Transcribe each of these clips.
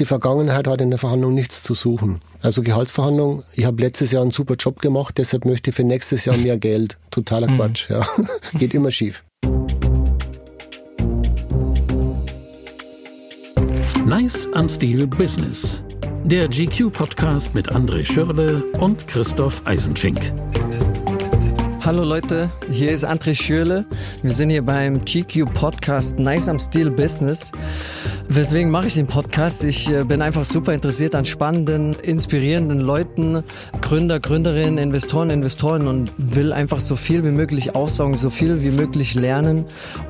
die Vergangenheit hat in der Verhandlung nichts zu suchen. Also Gehaltsverhandlung, ich habe letztes Jahr einen super Job gemacht, deshalb möchte ich für nächstes Jahr mehr Geld. Totaler mhm. Quatsch, ja. Geht immer schief. Nice and Steel Business. Der GQ-Podcast mit André Schürle und Christoph Eisenschink. Hallo Leute, hier ist André Schürle. Wir sind hier beim GQ Podcast Nice am Steel Business. Weswegen mache ich den Podcast? Ich äh, bin einfach super interessiert an spannenden, inspirierenden Leuten, Gründer, Gründerinnen, Investoren, Investoren und will einfach so viel wie möglich aufsaugen, so viel wie möglich lernen.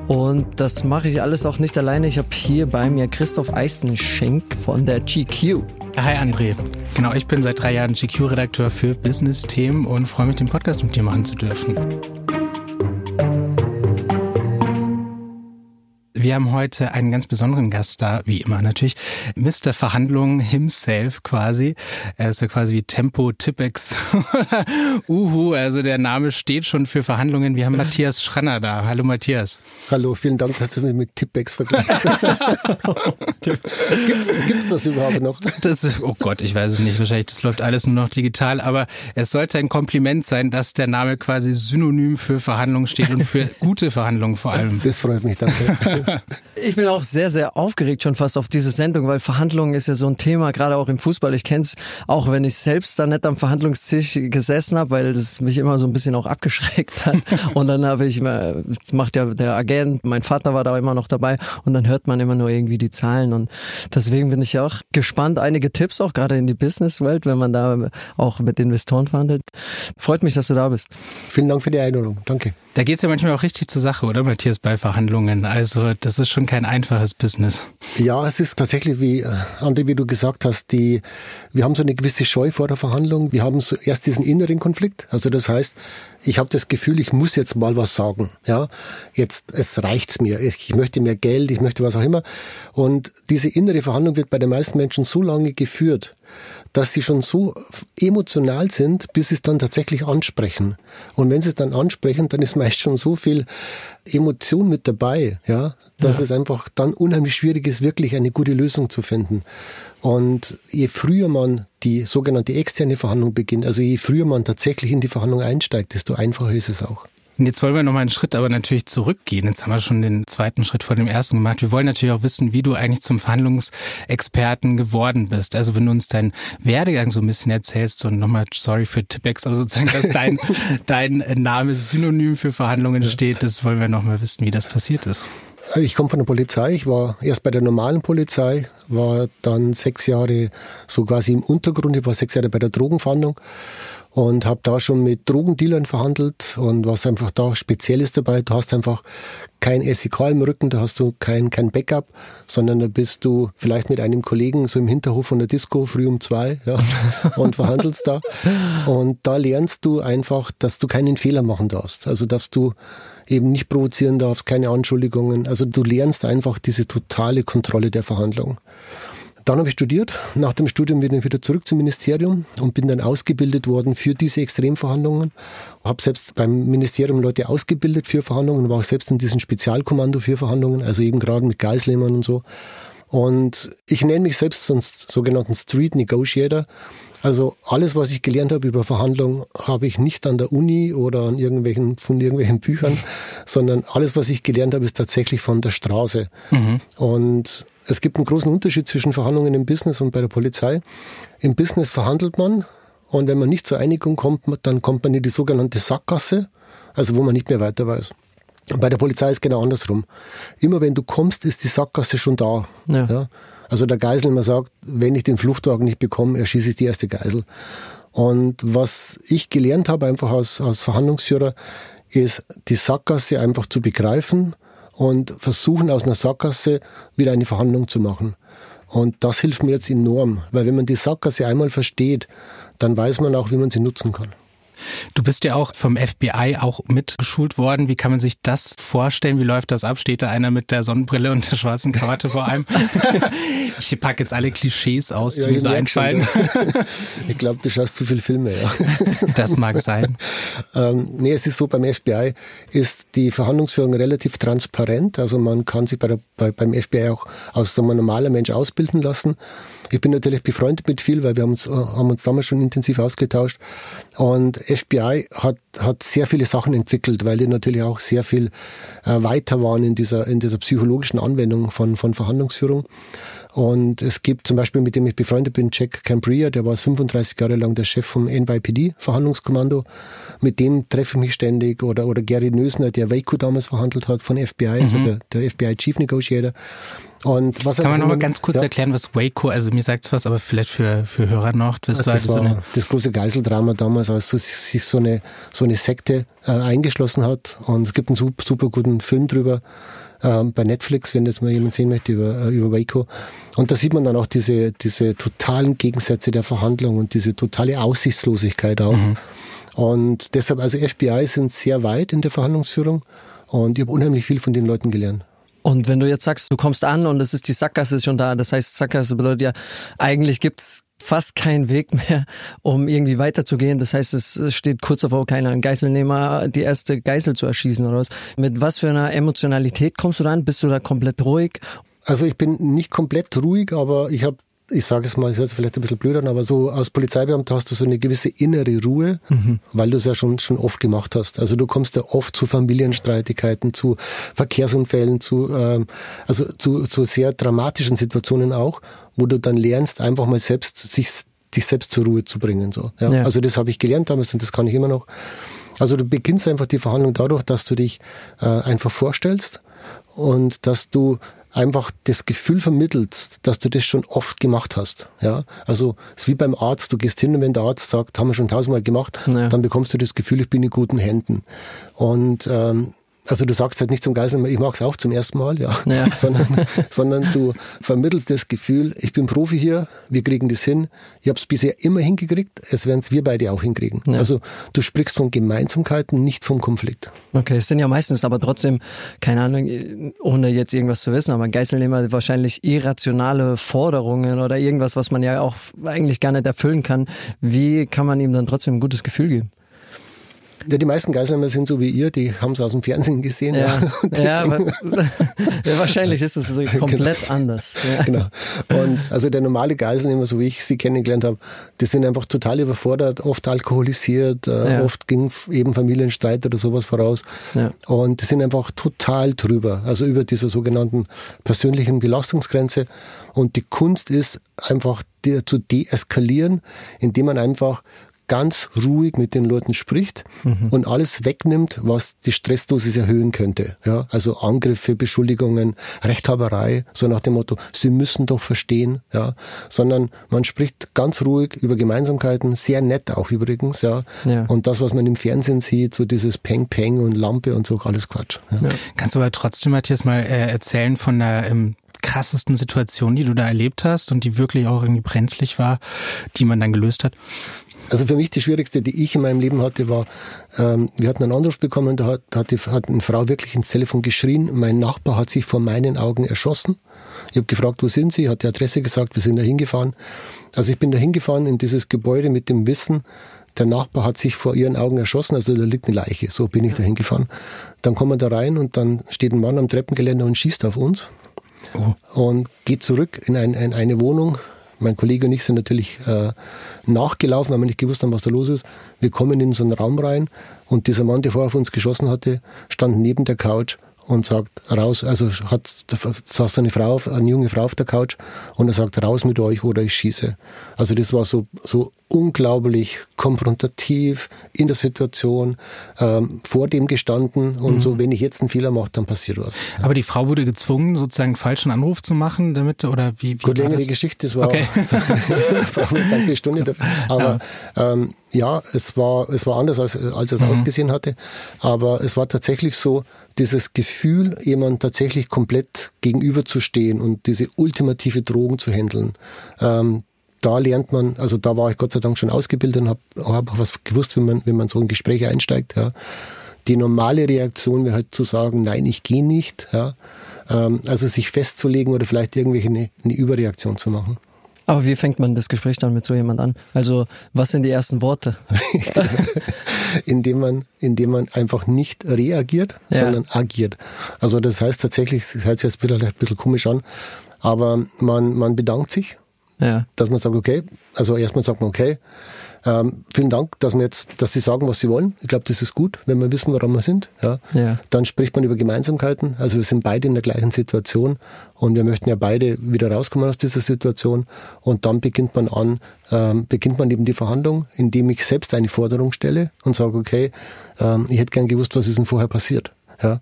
Und das mache ich alles auch nicht alleine. Ich habe hier bei mir Christoph Eisenschenk von der GQ. Hi André. Genau, ich bin seit drei Jahren GQ-Redakteur für Business-Themen und freue mich, den Podcast mit dir machen zu dürfen. Wir haben heute einen ganz besonderen Gast da, wie immer natürlich. Mr. Verhandlungen himself quasi. Er ist ja quasi wie Tempo Tippex. Uhu, also der Name steht schon für Verhandlungen. Wir haben Matthias Schranner da. Hallo Matthias. Hallo, vielen Dank, dass du mich mit Tippex vergleichst. gibt's, gibt's das überhaupt noch? Das, oh Gott, ich weiß es nicht. Wahrscheinlich, das läuft alles nur noch digital. Aber es sollte ein Kompliment sein, dass der Name quasi synonym für Verhandlungen steht und für gute Verhandlungen vor allem. Das freut mich, danke. Ich bin auch sehr, sehr aufgeregt schon fast auf diese Sendung, weil Verhandlungen ist ja so ein Thema, gerade auch im Fußball. Ich kenne es auch, wenn ich selbst da nicht am Verhandlungstisch gesessen habe, weil das mich immer so ein bisschen auch abgeschreckt hat. Und dann habe ich immer, das macht ja der Agent, mein Vater war da immer noch dabei und dann hört man immer nur irgendwie die Zahlen. Und deswegen bin ich auch gespannt. Einige Tipps auch gerade in die Businesswelt, wenn man da auch mit Investoren verhandelt. Freut mich, dass du da bist. Vielen Dank für die Einladung. Danke. Da geht's ja manchmal auch richtig zur Sache, oder Matthias, bei Verhandlungen. Also das ist schon kein einfaches Business. Ja, es ist tatsächlich, wie äh, Andi, wie du gesagt hast, die, wir haben so eine gewisse Scheu vor der Verhandlung. Wir haben so erst diesen inneren Konflikt. Also das heißt, ich habe das Gefühl, ich muss jetzt mal was sagen. Ja, jetzt es reicht's mir. Ich möchte mehr Geld, ich möchte was auch immer. Und diese innere Verhandlung wird bei den meisten Menschen so lange geführt, dass sie schon so emotional sind, bis sie es dann tatsächlich ansprechen. Und wenn sie es dann ansprechen, dann ist meist schon so viel Emotion mit dabei, ja, dass ja. es einfach dann unheimlich schwierig ist, wirklich eine gute Lösung zu finden. Und je früher man die sogenannte externe Verhandlung beginnt, also je früher man tatsächlich in die Verhandlung einsteigt, desto einfacher ist es auch. Und jetzt wollen wir noch mal einen Schritt aber natürlich zurückgehen. Jetzt haben wir schon den zweiten Schritt vor dem ersten gemacht. Wir wollen natürlich auch wissen, wie du eigentlich zum Verhandlungsexperten geworden bist. Also wenn du uns deinen Werdegang so ein bisschen erzählst und nochmal, sorry für Tippex, aber sozusagen, dass dein, dein Name synonym für Verhandlungen steht, das wollen wir nochmal wissen, wie das passiert ist. Ich komme von der Polizei. Ich war erst bei der normalen Polizei, war dann sechs Jahre so quasi im Untergrund. Ich war sechs Jahre bei der Drogenfahndung und habe da schon mit Drogendealern verhandelt und was einfach da speziell ist dabei, du hast einfach kein SEK im Rücken, da hast du kein, kein Backup, sondern da bist du vielleicht mit einem Kollegen so im Hinterhof von der Disco früh um zwei ja, und verhandelst da. Und da lernst du einfach, dass du keinen Fehler machen darfst. Also dass du eben nicht provozieren darfst, keine Anschuldigungen. Also du lernst einfach diese totale Kontrolle der Verhandlung. Dann habe ich studiert. Nach dem Studium bin ich wieder zurück zum Ministerium und bin dann ausgebildet worden für diese Extremverhandlungen. Habe selbst beim Ministerium Leute ausgebildet für Verhandlungen, war auch selbst in diesem Spezialkommando für Verhandlungen, also eben gerade mit Geiselnehmern und so. Und ich nenne mich selbst sonst sogenannten Street Negotiator. Also alles, was ich gelernt habe über Verhandlungen, habe ich nicht an der Uni oder an irgendwelchen, von irgendwelchen Büchern, sondern alles, was ich gelernt habe, ist tatsächlich von der Straße. Mhm. Und es gibt einen großen Unterschied zwischen Verhandlungen im Business und bei der Polizei. Im Business verhandelt man und wenn man nicht zur Einigung kommt, dann kommt man in die sogenannte Sackgasse, also wo man nicht mehr weiter weiß. Und bei der Polizei ist genau andersrum. Immer wenn du kommst, ist die Sackgasse schon da. Ja. ja? Also der Geiselnehmer sagt, wenn ich den Fluchtwagen nicht bekomme, erschieße ich die erste Geisel. Und was ich gelernt habe, einfach als, als Verhandlungsführer, ist die Sackgasse einfach zu begreifen und versuchen aus einer Sackgasse wieder eine Verhandlung zu machen. Und das hilft mir jetzt enorm, weil wenn man die Sackgasse einmal versteht, dann weiß man auch, wie man sie nutzen kann. Du bist ja auch vom FBI auch mitgeschult worden. Wie kann man sich das vorstellen? Wie läuft das ab? Steht da einer mit der Sonnenbrille und der schwarzen Krawatte vor allem? ich packe jetzt alle Klischees aus, die ja, mir so einfallen. ich glaube, du schaust zu viele Filme, ja. Das mag sein. ähm, nee, es ist so, beim FBI ist die Verhandlungsführung relativ transparent. Also man kann sich bei der, bei, beim FBI auch als so ein normaler Mensch ausbilden lassen. Ich bin natürlich befreundet mit viel, weil wir haben uns, haben uns damals schon intensiv ausgetauscht. Und FBI hat, hat sehr viele Sachen entwickelt, weil die natürlich auch sehr viel äh, weiter waren in dieser, in dieser psychologischen Anwendung von, von Verhandlungsführung. Und es gibt zum Beispiel, mit dem ich befreundet bin, Jack Cambria, der war 35 Jahre lang der Chef vom NYPD, Verhandlungskommando. Mit dem treffe ich mich ständig. Oder, oder Gary Nösner, der Waco damals verhandelt hat von FBI, also mhm. also der, der FBI Chief Negotiator. Und was Kann man noch mal ganz kurz ja. erklären, was Waco, also mir sagt's was, aber vielleicht für, für Hörer noch. Das, das war, das, war so das große Geiseldrama damals, als sich so eine, so eine Sekte äh, eingeschlossen hat. Und es gibt einen super, super guten Film drüber ähm, bei Netflix, wenn jetzt mal jemand sehen möchte über, äh, über Waco. Und da sieht man dann auch diese, diese totalen Gegensätze der Verhandlung und diese totale Aussichtslosigkeit auch. Mhm. Und deshalb, also FBI sind sehr weit in der Verhandlungsführung und ich habe unheimlich viel von den Leuten gelernt. Und wenn du jetzt sagst, du kommst an und es ist die Sackgasse ist schon da, das heißt Sackgasse bedeutet ja, eigentlich gibt's fast keinen Weg mehr, um irgendwie weiterzugehen. Das heißt, es steht kurz davor, keiner ein Geiselnehmer die erste Geisel zu erschießen oder was. Mit was für einer Emotionalität kommst du dann? Bist du da komplett ruhig? Also ich bin nicht komplett ruhig, aber ich habe ich sage es mal, ich hört vielleicht ein bisschen blöd an, aber so als Polizeibeamter hast du so eine gewisse innere Ruhe, mhm. weil du es ja schon, schon oft gemacht hast. Also du kommst ja oft zu Familienstreitigkeiten, zu Verkehrsunfällen, zu, ähm, also zu, zu sehr dramatischen Situationen auch, wo du dann lernst, einfach mal selbst sich, dich selbst zur Ruhe zu bringen. So. Ja? ja. Also das habe ich gelernt damals und das kann ich immer noch. Also du beginnst einfach die Verhandlung dadurch, dass du dich äh, einfach vorstellst und dass du einfach das Gefühl vermittelst, dass du das schon oft gemacht hast. Ja, also es ist wie beim Arzt. Du gehst hin und wenn der Arzt sagt, haben wir schon tausendmal gemacht, ja. dann bekommst du das Gefühl, ich bin in guten Händen. Und ähm, also du sagst halt nicht zum Geiselnehmer, ich mag es auch zum ersten Mal, ja, ja. sondern, sondern du vermittelst das Gefühl, ich bin Profi hier, wir kriegen das hin. Ich habe es bisher immer hingekriegt, es werden es wir beide auch hinkriegen. Ja. Also du sprichst von Gemeinsamkeiten, nicht vom Konflikt. Okay, es sind ja meistens aber trotzdem, keine Ahnung, ohne jetzt irgendwas zu wissen, aber Geiselnehmer wahrscheinlich irrationale Forderungen oder irgendwas, was man ja auch eigentlich gar nicht erfüllen kann. Wie kann man ihm dann trotzdem ein gutes Gefühl geben? Ja, die meisten Geiselnehmer sind so wie ihr, die haben es aus dem Fernsehen gesehen. Ja, ja, ja, ja wahrscheinlich ist das so komplett genau. anders. Genau. Und also der normale Geiselnehmer, so wie ich sie kennengelernt habe, die sind einfach total überfordert, oft alkoholisiert, äh, oft ging eben Familienstreit oder sowas voraus. Und die sind einfach total drüber, also über dieser sogenannten persönlichen Belastungsgrenze. Und die Kunst ist einfach zu deeskalieren, indem man einfach ganz ruhig mit den Leuten spricht mhm. und alles wegnimmt, was die Stressdosis erhöhen könnte. Ja, also Angriffe, Beschuldigungen, Rechthaberei, so nach dem Motto, Sie müssen doch verstehen, ja, sondern man spricht ganz ruhig über Gemeinsamkeiten, sehr nett auch übrigens, ja. ja. Und das, was man im Fernsehen sieht, so dieses Peng Peng und Lampe und so, alles Quatsch. Ja. Ja. Kannst du aber trotzdem, Matthias, mal äh, erzählen von der ähm, krassesten Situation, die du da erlebt hast und die wirklich auch irgendwie brenzlig war, die man dann gelöst hat? Also für mich die schwierigste, die ich in meinem Leben hatte, war, ähm, wir hatten einen Anruf bekommen, da hat, hat, die, hat eine Frau wirklich ins Telefon geschrien, mein Nachbar hat sich vor meinen Augen erschossen. Ich habe gefragt, wo sind Sie? Hat die Adresse gesagt, wir sind da hingefahren. Also ich bin da hingefahren in dieses Gebäude mit dem Wissen, der Nachbar hat sich vor ihren Augen erschossen, also da liegt eine Leiche. So bin ich da hingefahren. Dann kommen wir da rein und dann steht ein Mann am Treppengeländer und schießt auf uns. Oh. Und geht zurück in, ein, in eine Wohnung, mein Kollege und ich sind natürlich äh, nachgelaufen, weil wir nicht gewusst haben, was da los ist. Wir kommen in so einen Raum rein und dieser Mann, der vorher auf uns geschossen hatte, stand neben der Couch und sagt raus, also hat saß eine Frau, eine junge Frau auf der Couch und er sagt raus mit euch oder ich schieße. Also das war so so unglaublich konfrontativ in der Situation, ähm, vor dem gestanden und mhm. so, wenn ich jetzt einen Fehler mache, dann passiert was. Ja. Aber die Frau wurde gezwungen, sozusagen einen falschen Anruf zu machen, damit, oder wie? wie Gut, längere das? Geschichte, das war okay. eine ganze Stunde. Dafür. Aber ja. Ähm, ja, es war, es war anders, als, als es mhm. ausgesehen hatte. Aber es war tatsächlich so, dieses Gefühl, jemand tatsächlich komplett gegenüberzustehen und diese ultimative Drogen zu handeln, ähm, da lernt man, also da war ich Gott sei Dank schon ausgebildet und habe hab auch was gewusst, wie man, wie man so in Gespräche einsteigt. Ja. Die normale Reaktion wäre halt zu sagen, nein, ich gehe nicht. Ja. Ähm, also sich festzulegen oder vielleicht irgendwelche eine, eine Überreaktion zu machen. Aber wie fängt man das Gespräch dann mit so jemand an? Also, was sind die ersten Worte? indem man, indem man einfach nicht reagiert, ja. sondern agiert. Also das heißt tatsächlich, das hört sich jetzt wieder ein bisschen komisch an, aber man, man bedankt sich, ja. dass man sagt, okay, also erstmal sagt man, okay, ähm, vielen Dank, dass wir jetzt, dass Sie sagen, was Sie wollen. Ich glaube, das ist gut, wenn wir wissen, woran wir sind. Ja. ja. Dann spricht man über Gemeinsamkeiten. Also wir sind beide in der gleichen Situation und wir möchten ja beide wieder rauskommen aus dieser Situation. Und dann beginnt man an, ähm, beginnt man eben die Verhandlung, indem ich selbst eine Forderung stelle und sage, okay, ähm, ich hätte gern gewusst, was ist denn vorher passiert. Ja.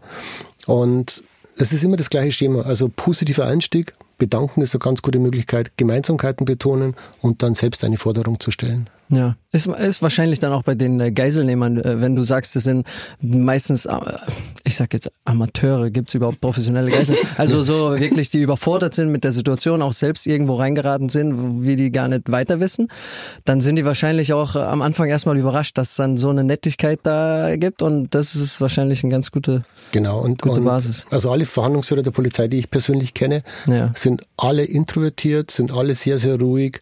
Und es ist immer das gleiche Schema. Also positiver Einstieg, bedanken ist eine ganz gute Möglichkeit, Gemeinsamkeiten betonen und dann selbst eine Forderung zu stellen. Ja, ist, ist wahrscheinlich dann auch bei den äh, Geiselnehmern, äh, wenn du sagst, es sind meistens, äh, ich sag jetzt Amateure, gibt's überhaupt professionelle Geisel? Also so wirklich, die überfordert sind mit der Situation, auch selbst irgendwo reingeraten sind, wie die gar nicht weiter wissen, dann sind die wahrscheinlich auch am Anfang erstmal überrascht, dass es dann so eine Nettigkeit da gibt und das ist wahrscheinlich eine ganz gute, genau, und, gute und Basis. Also alle Verhandlungsführer der Polizei, die ich persönlich kenne, ja. sind alle introvertiert, sind alle sehr, sehr ruhig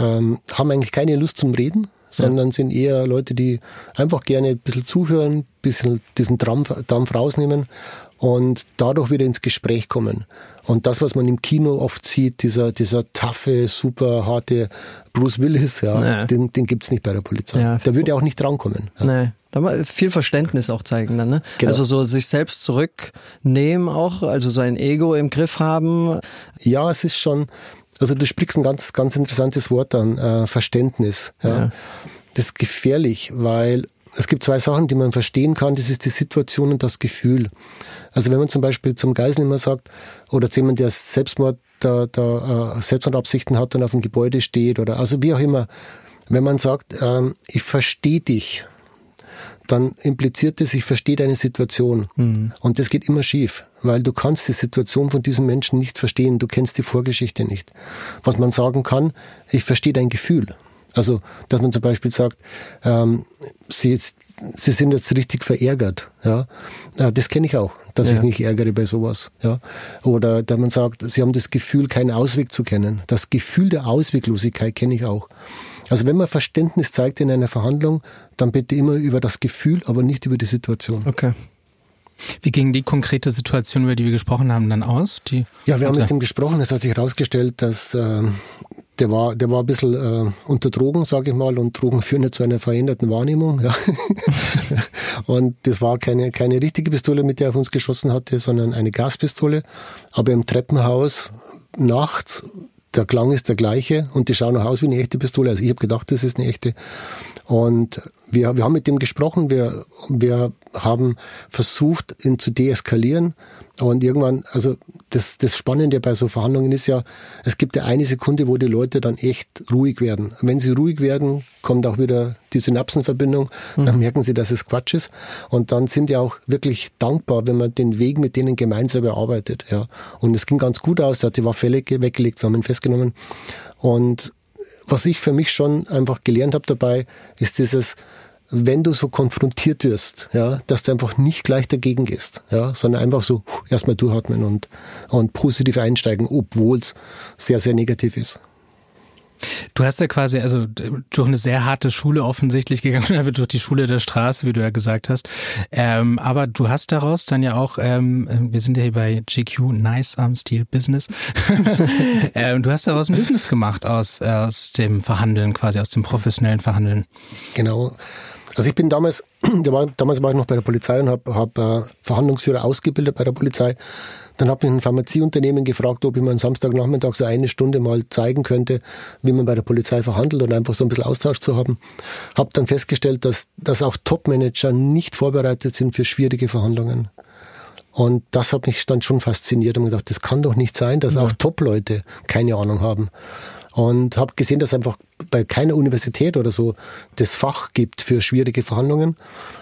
ähm, haben eigentlich keine Lust zum Reden, sondern ja. sind eher Leute, die einfach gerne ein bisschen zuhören, ein bisschen diesen Dampf, Dampf rausnehmen und dadurch wieder ins Gespräch kommen. Und das, was man im Kino oft sieht, dieser, dieser taffe, super harte Bruce Willis, ja, nee. den, den gibt's nicht bei der Polizei. Ja. Der würde auch nicht drankommen. Ja. Nee. Da mal viel Verständnis auch zeigen dann, ne? Genau. Also so sich selbst zurücknehmen auch, also so ein Ego im Griff haben. Ja, es ist schon, also du sprichst ein ganz, ganz interessantes Wort an, äh, Verständnis. Ja. ja. Das ist gefährlich, weil es gibt zwei Sachen, die man verstehen kann. Das ist die Situation und das Gefühl. Also wenn man zum Beispiel zum Geiselnehmer sagt, oder zu jemandem, der Selbstmord, da, da äh, Selbstmordabsichten hat und auf dem Gebäude steht, oder also wie auch immer, wenn man sagt, ähm, ich verstehe dich, dann impliziert es, ich verstehe deine Situation. Mhm. Und das geht immer schief, weil du kannst die Situation von diesem Menschen nicht verstehen, du kennst die Vorgeschichte nicht. Was man sagen kann, ich verstehe dein Gefühl. Also, dass man zum Beispiel sagt, ähm, sie, sie sind jetzt richtig verärgert. Ja, das kenne ich auch, dass ja. ich mich ärgere bei sowas. Ja, oder dass man sagt, sie haben das Gefühl, keinen Ausweg zu kennen. Das Gefühl der Ausweglosigkeit kenne ich auch. Also wenn man Verständnis zeigt in einer Verhandlung, dann bitte immer über das Gefühl, aber nicht über die Situation. Okay. Wie ging die konkrete Situation, über die wir gesprochen haben, dann aus? Die ja, wir haben mit ihm gesprochen. Es hat sich herausgestellt, dass äh, der war, der war ein bisschen äh, unter Drogen, sage ich mal, und Drogen führen ja zu einer veränderten Wahrnehmung. Ja. und das war keine, keine richtige Pistole, mit der er auf uns geschossen hatte, sondern eine Gaspistole. Aber im Treppenhaus nachts der Klang ist der gleiche und die schauen auch aus wie eine echte Pistole. Also ich habe gedacht, das ist eine echte. Und wir, wir haben mit dem gesprochen, wir, wir haben versucht, ihn zu deeskalieren. Und irgendwann, also das, das Spannende bei so Verhandlungen ist ja, es gibt ja eine Sekunde, wo die Leute dann echt ruhig werden. wenn sie ruhig werden, kommt auch wieder die Synapsenverbindung, mhm. dann merken sie, dass es Quatsch ist. Und dann sind die auch wirklich dankbar, wenn man den Weg mit denen gemeinsam bearbeitet. Ja. Und es ging ganz gut aus, er hat die Waffe weggelegt, wir haben ihn festgenommen. Und was ich für mich schon einfach gelernt habe dabei, ist dieses, wenn du so konfrontiert wirst, ja, dass du einfach nicht gleich dagegen gehst, ja, sondern einfach so erstmal durchatmen und, und positiv einsteigen, obwohl es sehr, sehr negativ ist. Du hast ja quasi also durch eine sehr harte Schule offensichtlich gegangen, durch die Schule der Straße, wie du ja gesagt hast. Ähm, aber du hast daraus dann ja auch, ähm, wir sind ja hier bei GQ, Nice Arm Steel Business. ähm, du hast daraus ein Business gemacht aus, aus dem Verhandeln, quasi aus dem professionellen Verhandeln. Genau. Also ich bin damals, damals war ich noch bei der Polizei und habe hab, äh, Verhandlungsführer ausgebildet bei der Polizei. Dann habe ich ein Pharmazieunternehmen gefragt, ob ich mir am Samstagnachmittag so eine Stunde mal zeigen könnte, wie man bei der Polizei verhandelt und einfach so ein bisschen Austausch zu haben. Habe dann festgestellt, dass, dass auch Topmanager nicht vorbereitet sind für schwierige Verhandlungen. Und das hat mich dann schon fasziniert und gedacht, das kann doch nicht sein, dass ja. auch Top-Leute keine Ahnung haben und habe gesehen, dass einfach bei keiner Universität oder so das Fach gibt für schwierige Verhandlungen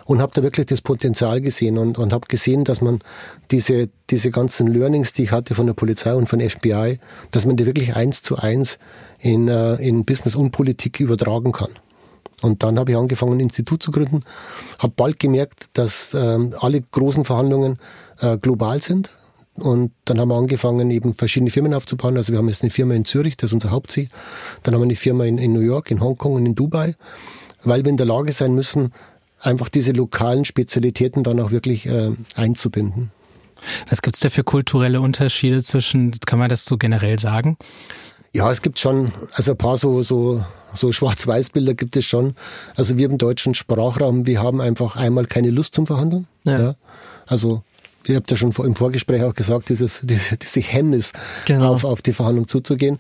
und habe da wirklich das Potenzial gesehen und, und habe gesehen, dass man diese, diese ganzen Learnings, die ich hatte von der Polizei und von FBI, dass man die wirklich eins zu eins in, äh, in Business und Politik übertragen kann. Und dann habe ich angefangen, ein Institut zu gründen, habe bald gemerkt, dass ähm, alle großen Verhandlungen äh, global sind. Und dann haben wir angefangen, eben verschiedene Firmen aufzubauen. Also wir haben jetzt eine Firma in Zürich, das ist unser Hauptziel. Dann haben wir eine Firma in, in New York, in Hongkong und in Dubai, weil wir in der Lage sein müssen, einfach diese lokalen Spezialitäten dann auch wirklich äh, einzubinden. Was gibt's da für kulturelle Unterschiede zwischen, kann man das so generell sagen? Ja, es gibt schon, also ein paar so, so, so Schwarz-Weiß-Bilder gibt es schon. Also wir im deutschen Sprachraum, wir haben einfach einmal keine Lust zum Verhandeln. Ja. ja. Also ihr habt ja schon im Vorgespräch auch gesagt, dieses, diese, diese Hemmnis genau. auf, auf die Verhandlung zuzugehen.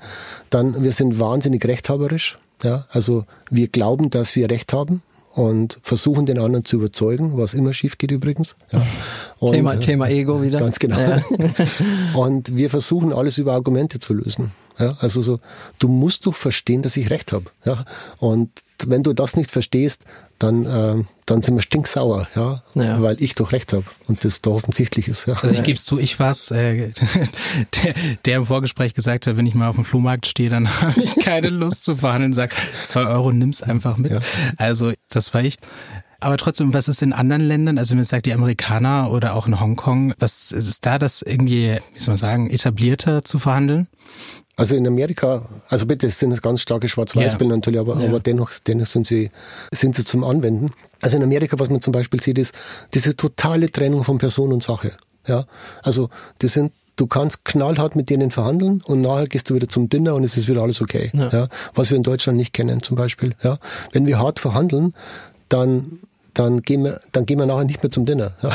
Dann, wir sind wahnsinnig rechthaberisch. Ja, also wir glauben, dass wir Recht haben und versuchen den anderen zu überzeugen, was immer schief geht übrigens. Ja. Und, Thema, äh, Thema Ego wieder. Ganz genau. Ja. und wir versuchen alles über Argumente zu lösen. Ja, also so, du musst doch verstehen, dass ich recht habe. Ja. Und wenn du das nicht verstehst, dann, äh, dann sind wir stinksauer, ja, ja. weil ich doch recht habe und das da offensichtlich ist. Ja. Also ich gebe es zu, ich war's, äh, der, der im Vorgespräch gesagt hat, wenn ich mal auf dem Flohmarkt stehe, dann habe ich keine Lust zu verhandeln, sag zwei Euro, nimm's einfach mit. Ja. Also das war ich. Aber trotzdem, was ist in anderen Ländern, also wenn man sagt, die Amerikaner oder auch in Hongkong, was ist da das irgendwie, wie soll man sagen, etablierter zu verhandeln? Also in Amerika, also bitte, es sind ganz starke Schwarz-Weiß-Bilder ja. natürlich, aber, ja. aber dennoch, dennoch sind sie, sind sie zum Anwenden. Also in Amerika, was man zum Beispiel sieht, ist diese totale Trennung von Person und Sache. Ja, also die sind du kannst knallhart mit denen verhandeln und nachher gehst du wieder zum Dinner und es ist wieder alles okay. Ja. ja. was wir in Deutschland nicht kennen zum Beispiel. Ja, wenn wir hart verhandeln, dann dann gehen wir, dann gehen wir nachher nicht mehr zum Dinner.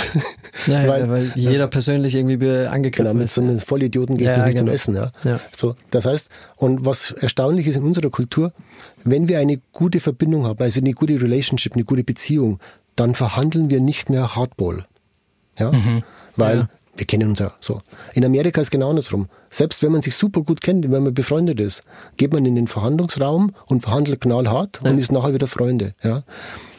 Ja, weil, ja, weil jeder persönlich irgendwie angegriffen genau, mit so einem Vollidioten geht ja, nicht genau. zum Essen. Ja. ja. So, das heißt, und was erstaunlich ist in unserer Kultur, wenn wir eine gute Verbindung haben, also eine gute Relationship, eine gute Beziehung, dann verhandeln wir nicht mehr Hardball. Ja, mhm. weil wir kennen uns ja so. In Amerika ist genau andersrum. Selbst wenn man sich super gut kennt, wenn man befreundet ist, geht man in den Verhandlungsraum und verhandelt knallhart ja. und ist nachher wieder Freunde. Ja.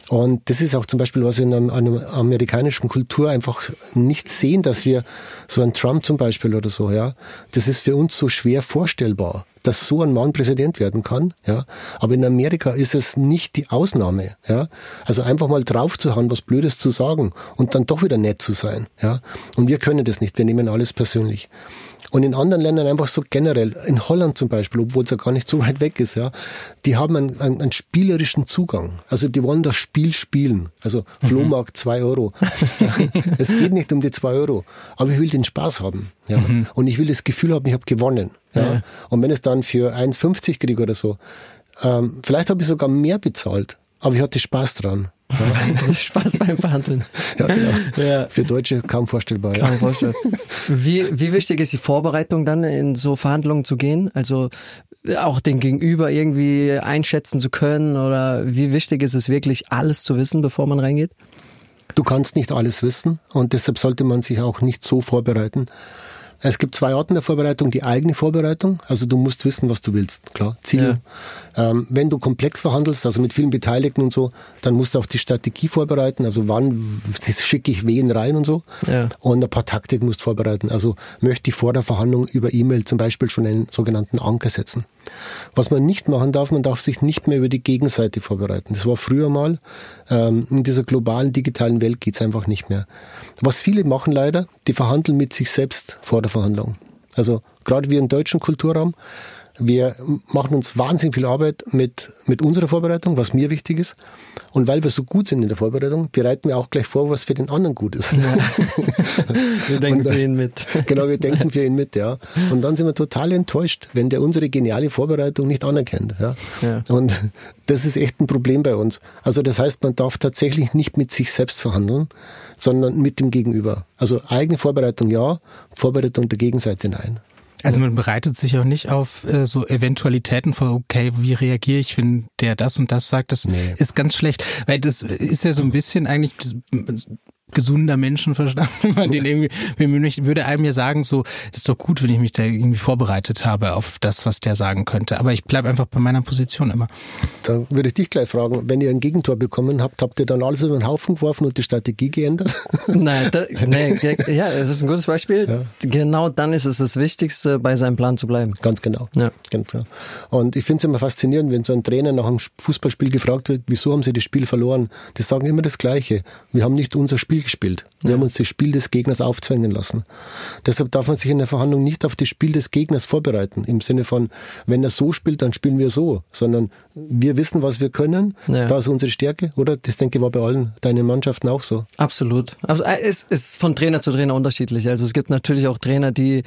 Und das ist auch zum Beispiel, was wir in einer, amerikanischen Kultur einfach nicht sehen, dass wir so ein Trump zum Beispiel oder so, ja, das ist für uns so schwer vorstellbar, dass so ein Mann Präsident werden kann, ja. Aber in Amerika ist es nicht die Ausnahme, ja. Also einfach mal drauf zu haben, was Blödes zu sagen und dann doch wieder nett zu sein, ja. Und wir können das nicht, wir nehmen alles persönlich. Und in anderen Ländern einfach so generell, in Holland zum Beispiel, obwohl es ja gar nicht so weit weg ist, ja, die haben einen, einen, einen spielerischen Zugang. Also die wollen das Spiel spielen. Also mhm. Flohmarkt zwei Euro. es geht nicht um die zwei Euro, aber ich will den Spaß haben. Ja. Mhm. Und ich will das Gefühl haben, ich habe gewonnen. Ja. ja. Und wenn es dann für 1,50 kriege oder so, ähm, vielleicht habe ich sogar mehr bezahlt, aber ich hatte Spaß dran. Spaß beim Verhandeln. Ja, genau. Ja. Für Deutsche kaum vorstellbar. Kaum ja. vorstellbar. Wie, wie wichtig ist die Vorbereitung dann, in so Verhandlungen zu gehen? Also auch den Gegenüber irgendwie einschätzen zu können oder wie wichtig ist es wirklich, alles zu wissen, bevor man reingeht? Du kannst nicht alles wissen und deshalb sollte man sich auch nicht so vorbereiten. Es gibt zwei Arten der Vorbereitung. Die eigene Vorbereitung, also du musst wissen, was du willst, klar, Ziel. Ja. Ähm, wenn du komplex verhandelst, also mit vielen Beteiligten und so, dann musst du auch die Strategie vorbereiten, also wann schicke ich wen rein und so. Ja. Und ein paar Taktik musst du vorbereiten. Also möchte ich vor der Verhandlung über E-Mail zum Beispiel schon einen sogenannten Anker setzen. Was man nicht machen darf, man darf sich nicht mehr über die Gegenseite vorbereiten. Das war früher mal. Ähm, in dieser globalen digitalen Welt geht's einfach nicht mehr. Was viele machen leider, die verhandeln mit sich selbst vor der Verhandlung. Also gerade wir im deutschen Kulturraum, wir machen uns wahnsinnig viel Arbeit mit, mit unserer Vorbereitung, was mir wichtig ist. Und weil wir so gut sind in der Vorbereitung, bereiten wir auch gleich vor, was für den anderen gut ist. Ja. wir denken dann, für ihn mit. Genau, wir denken für ihn mit, ja. Und dann sind wir total enttäuscht, wenn der unsere geniale Vorbereitung nicht anerkennt. Ja. ja. Und das ist echt ein Problem bei uns. Also das heißt, man darf tatsächlich nicht mit sich selbst verhandeln, sondern mit dem Gegenüber. Also eigene Vorbereitung ja, Vorbereitung der Gegenseite nein. Also man bereitet sich auch nicht auf äh, so Eventualitäten vor, okay, wie reagiere ich, wenn der das und das sagt, das nee. ist ganz schlecht. Weil das ist ja so ein bisschen eigentlich, das gesunder Menschenverstand, wenn man den irgendwie, würde einem ja sagen, so, das ist doch gut, wenn ich mich da irgendwie vorbereitet habe auf das, was der sagen könnte. Aber ich bleibe einfach bei meiner Position immer. Da würde ich dich gleich fragen, wenn ihr ein Gegentor bekommen habt, habt ihr dann alles über den Haufen geworfen und die Strategie geändert? Nein, da, nee, ja, es ist ein gutes Beispiel. Ja. Genau dann ist es das Wichtigste, bei seinem Plan zu bleiben. Ganz genau. Ja. Ganz genau. Und ich finde es immer faszinierend, wenn so ein Trainer nach einem Fußballspiel gefragt wird, wieso haben sie das Spiel verloren? Die sagen immer das Gleiche. Wir haben nicht unser Spiel gespielt. Wir ja. haben uns das Spiel des Gegners aufzwängen lassen. Deshalb darf man sich in der Verhandlung nicht auf das Spiel des Gegners vorbereiten. Im Sinne von, wenn er so spielt, dann spielen wir so. Sondern wir wissen, was wir können. Ja. Da ist unsere Stärke. Oder? Das denke ich war bei allen deinen Mannschaften auch so. Absolut. Also äh, es ist von Trainer zu Trainer unterschiedlich. Also es gibt natürlich auch Trainer, die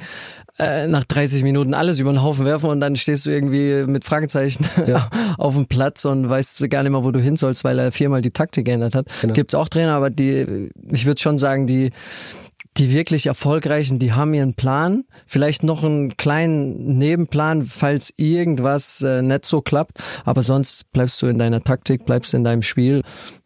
äh, nach 30 Minuten alles über den Haufen werfen und dann stehst du irgendwie mit Fragezeichen ja. auf dem Platz und weißt gar nicht mehr, wo du hin sollst, weil er viermal die Taktik geändert hat. Genau. Gibt's auch Trainer, aber die, ich würde schon sagen, die die wirklich erfolgreichen, die haben ihren Plan, vielleicht noch einen kleinen Nebenplan, falls irgendwas äh, nicht so klappt, aber sonst bleibst du in deiner Taktik, bleibst in deinem Spiel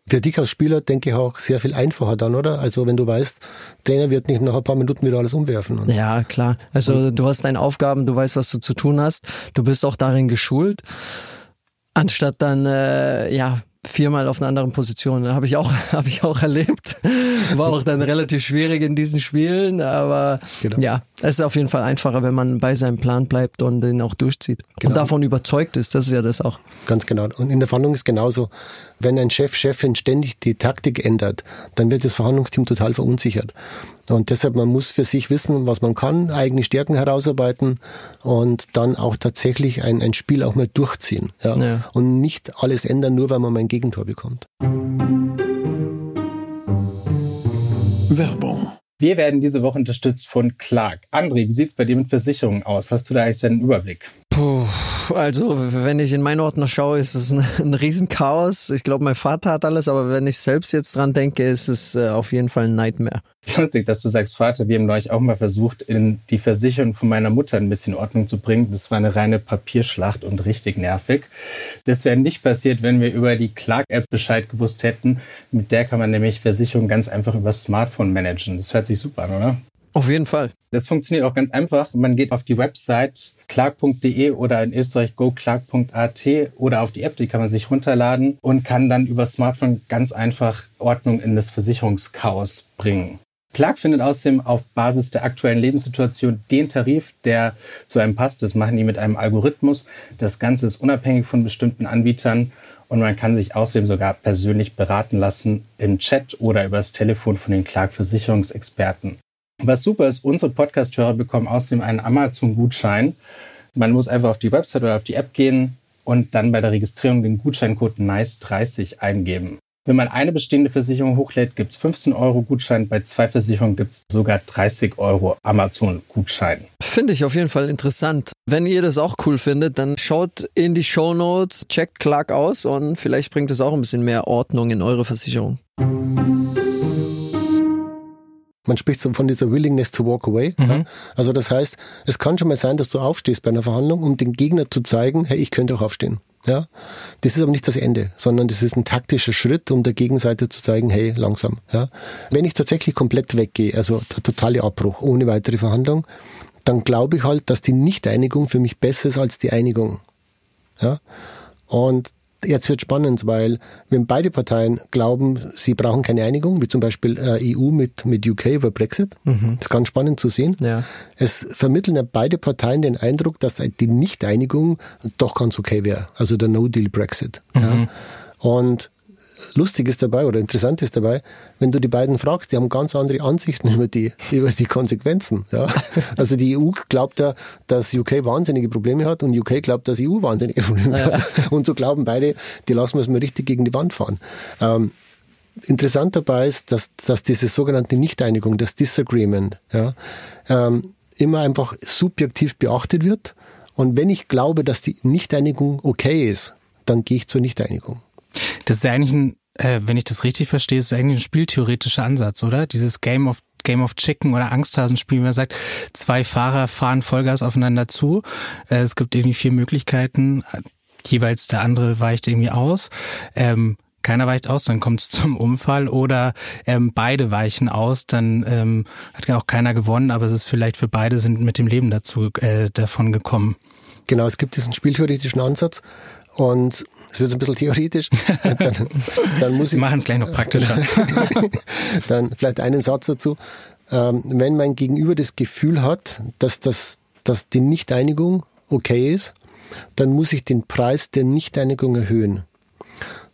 für dich als Spieler denke ich auch sehr viel einfacher dann, oder? Also wenn du weißt, Trainer wird nicht nach ein paar Minuten wieder alles umwerfen. Ja, klar. Also du hast deine Aufgaben, du weißt, was du zu tun hast. Du bist auch darin geschult. Anstatt dann, äh, ja, viermal auf einer anderen Position. Habe ich auch, habe ich auch erlebt. War auch dann relativ schwierig in diesen Spielen, aber genau. ja, es ist auf jeden Fall einfacher, wenn man bei seinem Plan bleibt und den auch durchzieht genau. und davon überzeugt ist. Das ist ja das auch. Ganz genau. Und in der Verhandlung ist genauso. Wenn ein Chef, Chefin ständig die Taktik ändert, dann wird das Verhandlungsteam total verunsichert. Und deshalb, man muss für sich wissen, was man kann, eigene Stärken herausarbeiten und dann auch tatsächlich ein, ein Spiel auch mal durchziehen. Ja? ja. Und nicht alles ändern, nur weil man mal ein Gegentor bekommt. Werbung. Wir werden diese Woche unterstützt von Clark. André, wie sieht's bei dir mit Versicherungen aus? Hast du da eigentlich einen Überblick? Puh, also wenn ich in meinen Ordner schaue, ist es ein, ein Riesenchaos. Ich glaube, mein Vater hat alles, aber wenn ich selbst jetzt dran denke, ist es äh, auf jeden Fall ein Nightmare. Lustig, dass du sagst, Vater, wir haben euch auch mal versucht, in die Versicherung von meiner Mutter ein bisschen Ordnung zu bringen. Das war eine reine Papierschlacht und richtig nervig. Das wäre nicht passiert, wenn wir über die Clark-App Bescheid gewusst hätten. Mit der kann man nämlich Versicherungen ganz einfach über Smartphone managen. Das hört sich super an, oder? Auf jeden Fall. Das funktioniert auch ganz einfach. Man geht auf die Website clark.de oder in Österreich goclark.at oder auf die App, die kann man sich runterladen und kann dann über Smartphone ganz einfach Ordnung in das Versicherungschaos bringen. Clark findet außerdem auf Basis der aktuellen Lebenssituation den Tarif, der zu einem passt. Das machen die mit einem Algorithmus. Das Ganze ist unabhängig von bestimmten Anbietern und man kann sich außerdem sogar persönlich beraten lassen im Chat oder übers Telefon von den Clark Versicherungsexperten. Was super ist, unsere Podcast-Hörer bekommen außerdem einen Amazon-Gutschein. Man muss einfach auf die Website oder auf die App gehen und dann bei der Registrierung den Gutscheincode NICE30 eingeben. Wenn man eine bestehende Versicherung hochlädt, gibt es 15 Euro Gutschein. Bei zwei Versicherungen gibt es sogar 30 Euro Amazon-Gutschein. Finde ich auf jeden Fall interessant. Wenn ihr das auch cool findet, dann schaut in die Show Notes, checkt Clark aus und vielleicht bringt es auch ein bisschen mehr Ordnung in eure Versicherung. Man spricht so von dieser Willingness to walk away. Mhm. Ja. Also das heißt, es kann schon mal sein, dass du aufstehst bei einer Verhandlung, um den Gegner zu zeigen, hey, ich könnte auch aufstehen. Ja, das ist aber nicht das Ende, sondern das ist ein taktischer Schritt, um der Gegenseite zu zeigen, hey, langsam. Ja, wenn ich tatsächlich komplett weggehe, also der totale Abbruch ohne weitere Verhandlung, dann glaube ich halt, dass die Nicht-Einigung für mich besser ist als die Einigung. Ja, und Jetzt wird spannend, weil wenn beide Parteien glauben, sie brauchen keine Einigung, wie zum Beispiel äh, EU mit, mit UK über Brexit, mhm. das ist ganz spannend zu sehen. Ja. Es vermitteln ja beide Parteien den Eindruck, dass die Nicht-Einigung doch ganz okay wäre, also der No-Deal-Brexit. Mhm. Ja. Und lustig ist dabei oder interessant ist dabei, wenn du die beiden fragst, die haben ganz andere Ansichten über die, über die Konsequenzen. Ja? Also die EU glaubt ja, dass UK wahnsinnige Probleme hat und UK glaubt, dass EU wahnsinnige Probleme ja. hat. Und so glauben beide, die lassen wir es mal richtig gegen die Wand fahren. Ähm, interessant dabei ist, dass, dass diese sogenannte Nichteinigung, das Disagreement, ja, ähm, immer einfach subjektiv beachtet wird. Und wenn ich glaube, dass die Nichteinigung okay ist, dann gehe ich zur Nichteinigung. Das ist ja eigentlich ein, äh, wenn ich das richtig verstehe, ist eigentlich ein spieltheoretischer Ansatz, oder? Dieses Game of Game of Chicken oder Angsthasenspiel, wie man sagt, zwei Fahrer fahren Vollgas aufeinander zu. Äh, es gibt irgendwie vier Möglichkeiten. Jeweils der andere weicht irgendwie aus. Ähm, keiner weicht aus, dann kommt es zum Unfall oder ähm, beide weichen aus, dann ähm, hat ja auch keiner gewonnen, aber es ist vielleicht für beide sind mit dem Leben dazu äh, davon gekommen. Genau, es gibt diesen spieltheoretischen Ansatz und es wird ein bisschen theoretisch. Dann, dann muss ich. Machen es gleich noch praktischer. dann vielleicht einen Satz dazu. Ähm, wenn mein Gegenüber das Gefühl hat, dass, das, dass die Nichteinigung okay ist, dann muss ich den Preis der Nichteinigung erhöhen.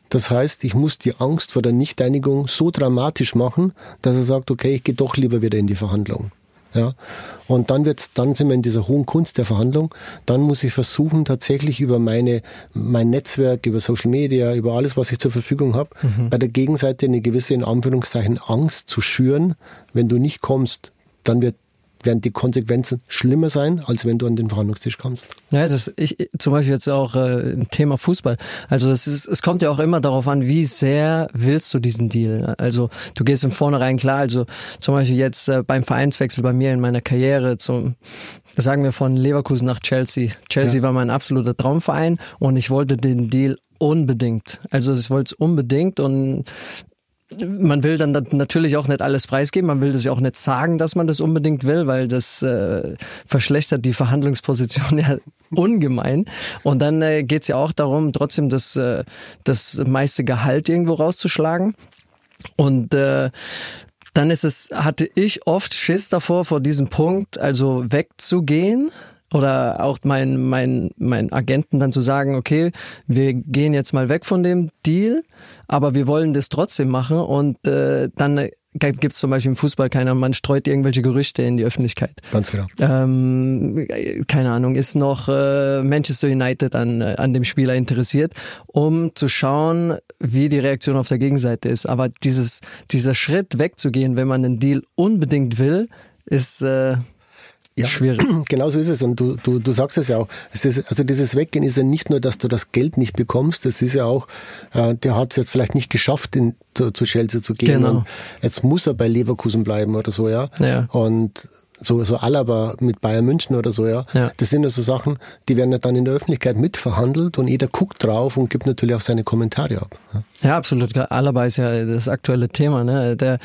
Das heißt, ich muss die Angst vor der Nichteinigung so dramatisch machen, dass er sagt, okay, ich gehe doch lieber wieder in die Verhandlung. Ja. Und dann wird's, dann sind wir in dieser hohen Kunst der Verhandlung. Dann muss ich versuchen, tatsächlich über meine, mein Netzwerk, über Social Media, über alles, was ich zur Verfügung habe, mhm. bei der Gegenseite eine gewisse, in Anführungszeichen, Angst zu schüren. Wenn du nicht kommst, dann wird werden die Konsequenzen schlimmer sein, als wenn du an den Verhandlungstisch kommst. Ja, das ich zum Beispiel jetzt auch äh, im Thema Fußball. Also es, ist, es kommt ja auch immer darauf an, wie sehr willst du diesen Deal. Also du gehst im Vornherein klar. Also zum Beispiel jetzt äh, beim Vereinswechsel bei mir in meiner Karriere, zum sagen wir von Leverkusen nach Chelsea. Chelsea ja. war mein absoluter Traumverein und ich wollte den Deal unbedingt. Also ich wollte es unbedingt und man will dann natürlich auch nicht alles preisgeben, man will das auch nicht sagen, dass man das unbedingt will, weil das äh, verschlechtert die Verhandlungsposition ja ungemein. Und dann äh, geht es ja auch darum, trotzdem das, äh, das meiste Gehalt irgendwo rauszuschlagen. Und äh, dann ist es, hatte ich oft Schiss davor, vor diesem Punkt, also wegzugehen oder auch mein, mein, mein Agenten dann zu sagen, okay, wir gehen jetzt mal weg von dem Deal, aber wir wollen das trotzdem machen und äh, dann gibt es zum Beispiel im Fußball keiner, man streut irgendwelche Gerüchte in die Öffentlichkeit. Ganz genau. Ähm, keine Ahnung, ist noch äh, Manchester United an, äh, an dem Spieler interessiert, um zu schauen, wie die Reaktion auf der Gegenseite ist. Aber dieses, dieser Schritt wegzugehen, wenn man einen Deal unbedingt will, ist äh, ja, schwierig. Genau so ist es. Und du, du, du sagst es ja auch. Es ist, also dieses Weggehen ist ja nicht nur, dass du das Geld nicht bekommst, es ist ja auch, äh, der hat es jetzt vielleicht nicht geschafft, in, zu, zu Chelsea zu gehen. Genau. Und jetzt muss er bei Leverkusen bleiben oder so, ja. ja. Und so, so Alaba mit Bayern München oder so, ja. ja. Das sind ja so Sachen, die werden ja dann in der Öffentlichkeit mitverhandelt und jeder guckt drauf und gibt natürlich auch seine Kommentare ab. Ja, ja absolut. Alaba ist ja das aktuelle Thema, ne. Der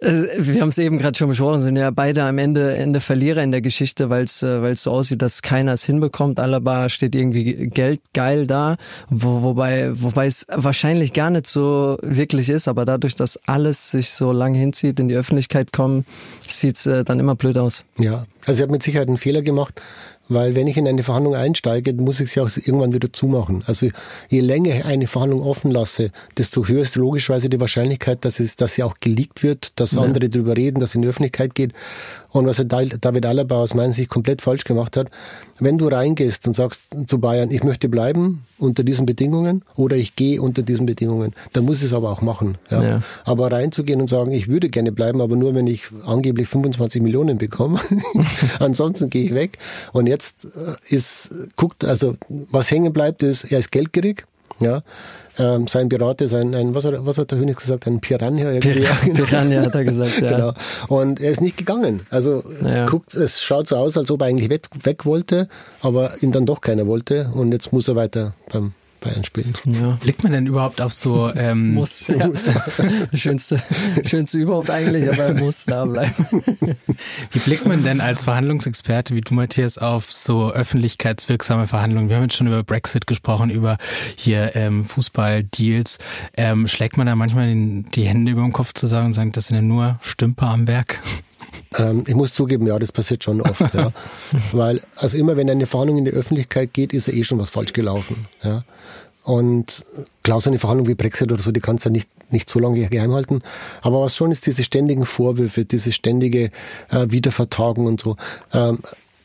äh, wir haben es eben gerade schon besprochen, sind ja beide am Ende, Ende Verlierer in der Geschichte, weil es äh, weil es so aussieht, dass keiner es hinbekommt. Alaba steht irgendwie Geld geil da, wo, wobei wobei es wahrscheinlich gar nicht so wirklich ist, aber dadurch, dass alles sich so lang hinzieht, in die Öffentlichkeit kommen, sieht's äh, dann immer blöd aus. Ja, also er hat mit Sicherheit einen Fehler gemacht weil wenn ich in eine Verhandlung einsteige, muss ich sie auch irgendwann wieder zumachen. Also je länger ich eine Verhandlung offen lasse, desto höher ist logischerweise die Wahrscheinlichkeit, dass, es, dass sie auch geleakt wird, dass ja. andere darüber reden, dass es in die Öffentlichkeit geht. Und was David Alaba aus meiner Sicht komplett falsch gemacht hat, wenn du reingehst und sagst zu Bayern, ich möchte bleiben unter diesen Bedingungen oder ich gehe unter diesen Bedingungen, dann muss es aber auch machen. Ja. ja. Aber reinzugehen und sagen, ich würde gerne bleiben, aber nur wenn ich angeblich 25 Millionen bekomme, ansonsten gehe ich weg. Und jetzt äh, ist, guckt, also was hängen bleibt, ist, er ist geldgierig, ja, ähm, sein Berater ist ein, ein was, hat, was hat der Hönig gesagt, ein Piranha irgendwie. Pir Piranha hat er gesagt, ja. genau. Und er ist nicht gegangen. Also ja. guckt, es schaut so aus, als ob er eigentlich weg, weg wollte, aber ihn dann doch keiner wollte und jetzt muss er weiter beim Bayern spielen. Ja. Blickt man denn überhaupt auf so ähm muss, ja. muss. schönste, schönste überhaupt eigentlich, aber er muss da bleiben. Wie blickt man denn als Verhandlungsexperte wie du Matthias auf so öffentlichkeitswirksame Verhandlungen? Wir haben jetzt schon über Brexit gesprochen, über hier ähm, Fußballdeals. Ähm, schlägt man da manchmal den, die Hände über den Kopf zusammen und sagt, das sind ja nur Stümper am Werk? Ähm, ich muss zugeben, ja, das passiert schon oft, ja. Weil, also immer wenn eine Verhandlung in die Öffentlichkeit geht, ist ja eh schon was falsch gelaufen, ja. Und klar, so eine Verhandlung wie Brexit oder so, die kannst du ja nicht, nicht so lange geheim halten. Aber was schon ist, diese ständigen Vorwürfe, diese ständige äh, Wiedervertagen und so. Ähm,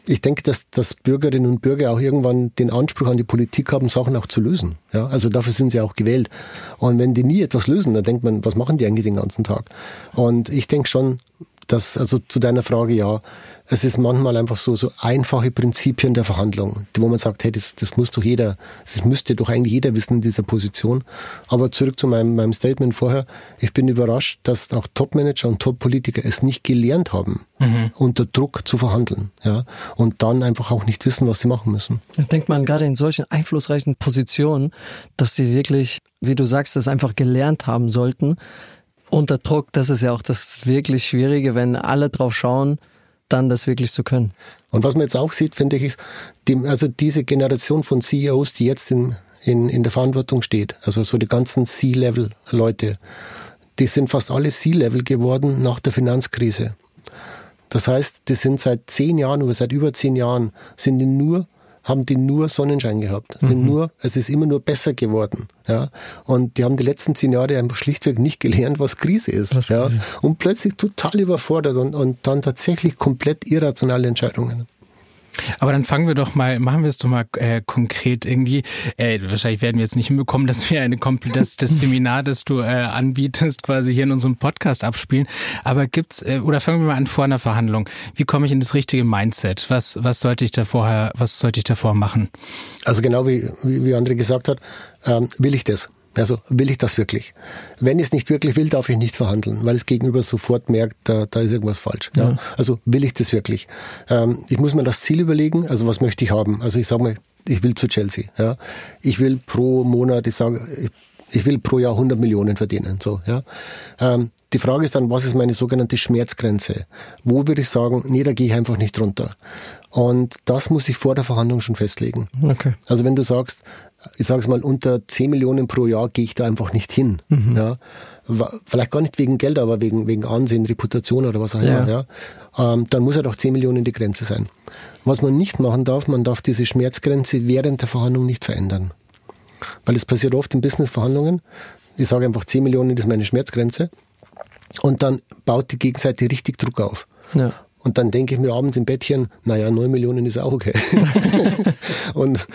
ich denke, dass, dass Bürgerinnen und Bürger auch irgendwann den Anspruch an die Politik haben, Sachen auch zu lösen. Ja, also dafür sind sie auch gewählt. Und wenn die nie etwas lösen, dann denkt man, was machen die eigentlich den ganzen Tag? Und ich denke schon, dass, also zu deiner Frage, ja, es ist manchmal einfach so, so einfache Prinzipien der Verhandlung, wo man sagt, hey, das, das muss doch jeder, das müsste doch eigentlich jeder wissen in dieser Position. Aber zurück zu meinem, meinem Statement vorher. Ich bin überrascht, dass auch Topmanager und Top-Politiker es nicht gelernt haben, mhm. unter Druck zu verhandeln, ja. Und dann einfach auch nicht wissen, was sie machen müssen. Ich denke man gerade in solchen einflussreichen Positionen, dass sie wirklich, wie du sagst, das einfach gelernt haben sollten. Unter Druck, das ist ja auch das wirklich Schwierige, wenn alle drauf schauen, dann das wirklich zu können. Und was man jetzt auch sieht, finde ich, ist, die, also diese Generation von CEOs, die jetzt in, in, in der Verantwortung steht, also so die ganzen C-Level-Leute, die sind fast alle C-Level geworden nach der Finanzkrise. Das heißt, die sind seit zehn Jahren oder seit über zehn Jahren sind die nur haben die nur Sonnenschein gehabt. Sind mhm. nur, es ist immer nur besser geworden. Ja. Und die haben die letzten zehn Jahre einfach schlichtweg nicht gelernt, was Krise ist. Was ja. Krise. Und plötzlich total überfordert und, und dann tatsächlich komplett irrationale Entscheidungen. Aber dann fangen wir doch mal, machen wir es doch mal äh, konkret irgendwie. Äh, wahrscheinlich werden wir jetzt nicht hinbekommen, dass wir eine das, das Seminar, das du äh, anbietest, quasi hier in unserem Podcast abspielen. Aber gibt's äh, oder fangen wir mal an vor einer Verhandlung. Wie komme ich in das richtige Mindset? Was was sollte ich da vorher, was sollte ich davor machen? Also genau wie wie, wie André gesagt hat, ähm, will ich das? Also will ich das wirklich? Wenn ich es nicht wirklich will, darf ich nicht verhandeln, weil es gegenüber sofort merkt, da, da ist irgendwas falsch. Ja. ja. Also will ich das wirklich? Ähm, ich muss mir das Ziel überlegen, also was möchte ich haben? Also ich sage mal, ich will zu Chelsea. Ja. Ich will pro Monat, ich sage, ich, ich will pro Jahr 100 Millionen verdienen. So, ja. Ähm, die Frage ist dann, was ist meine sogenannte Schmerzgrenze? Wo würde ich sagen, nee, da gehe ich einfach nicht runter. Und das muss ich vor der Verhandlung schon festlegen. Okay. Also wenn du sagst, ich sage es mal, unter 10 Millionen pro Jahr gehe ich da einfach nicht hin. Mhm. Ja. Vielleicht gar nicht wegen Geld, aber wegen, wegen Ansehen, Reputation oder was auch immer. Ja. ja. Ähm, dann muss ja doch 10 Millionen die Grenze sein. Was man nicht machen darf, man darf diese Schmerzgrenze während der Verhandlung nicht verändern. Weil es passiert oft in Businessverhandlungen. Ich sage einfach 10 Millionen ist meine Schmerzgrenze. Und dann baut die Gegenseite richtig Druck auf. Ja. Und dann denke ich mir abends im Bettchen, naja, neun Millionen ist auch okay. und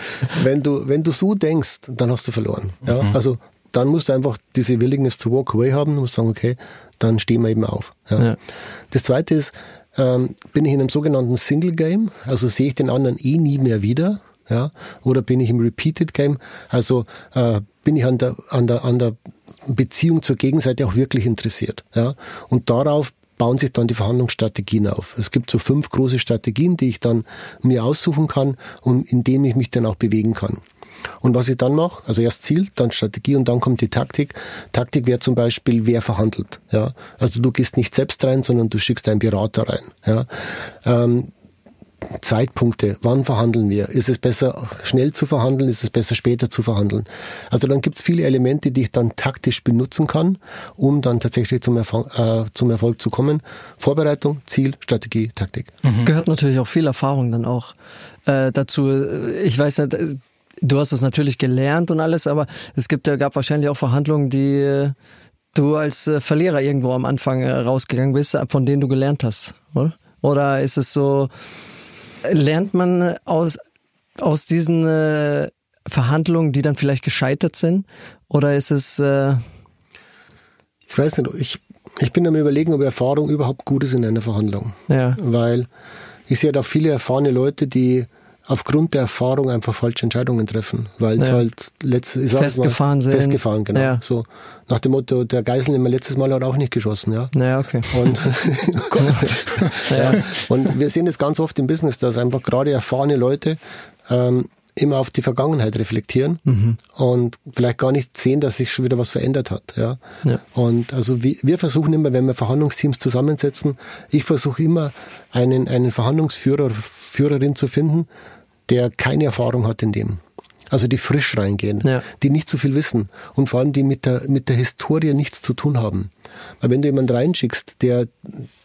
wenn du, wenn du so denkst, dann hast du verloren. Ja? Mhm. Also dann musst du einfach diese Willingness to walk away haben und musst sagen, okay, dann stehen wir eben auf. Ja? ja. Das zweite ist, ähm, bin ich in einem sogenannten Single Game, also sehe ich den anderen eh nie mehr wieder, ja, oder bin ich im Repeated Game, also äh, bin ich an der, an der, an der Beziehung zur Gegenseite auch wirklich interessiert, ja, und darauf bauen sich dann die Verhandlungsstrategien auf. Es gibt so fünf große Strategien, die ich dann mir aussuchen kann und in denen ich mich dann auch bewegen kann. Und was ich dann mache, also erst Ziel, dann Strategie und dann kommt die Taktik. Taktik wäre zum Beispiel, wer verhandelt. Ja, also du gehst nicht selbst rein, sondern du schickst einen Berater rein. Ja, ähm, Zeitpunkte, wann verhandeln wir? Ist es besser, schnell zu verhandeln? Ist es besser, später zu verhandeln? Also dann gibt es viele Elemente, die ich dann taktisch benutzen kann, um dann tatsächlich zum, Erfolg, äh, zum Erfolg zu kommen. Vorbereitung, Ziel, Strategie, Taktik. Mhm. Gehört natürlich auch viel Erfahrung dann auch äh, dazu. Ich weiß nicht, du hast es natürlich gelernt und alles, aber es gibt ja, gab wahrscheinlich auch Verhandlungen, die äh, du als äh, Verlierer irgendwo am Anfang äh, rausgegangen bist, von denen du gelernt hast, oder? Oder ist es so, lernt man aus, aus diesen äh, Verhandlungen, die dann vielleicht gescheitert sind? Oder ist es... Äh ich weiß nicht, ich, ich bin am überlegen, ob Erfahrung überhaupt gut ist in einer Verhandlung. Ja. Weil ich sehe da viele erfahrene Leute, die aufgrund der Erfahrung einfach falsche Entscheidungen treffen, weil ja. es halt letztes festgefahren mal, sind. Festgefahren, genau. Ja. So nach dem Motto, der Geiselnehmer letztes Mal hat auch nicht geschossen, ja. Ja, okay. Und, ja. und wir sehen das ganz oft im Business, dass einfach gerade erfahrene Leute ähm, immer auf die Vergangenheit reflektieren mhm. und vielleicht gar nicht sehen, dass sich schon wieder was verändert hat. Ja? ja. Und also wir, wir versuchen immer, wenn wir Verhandlungsteams zusammensetzen, ich versuche immer einen, einen Verhandlungsführer oder Führerin zu finden, der keine Erfahrung hat in dem. Also die frisch reingehen, ja. die nicht so viel wissen und vor allem die mit der, mit der Historie nichts zu tun haben. Weil wenn du jemanden reinschickst, der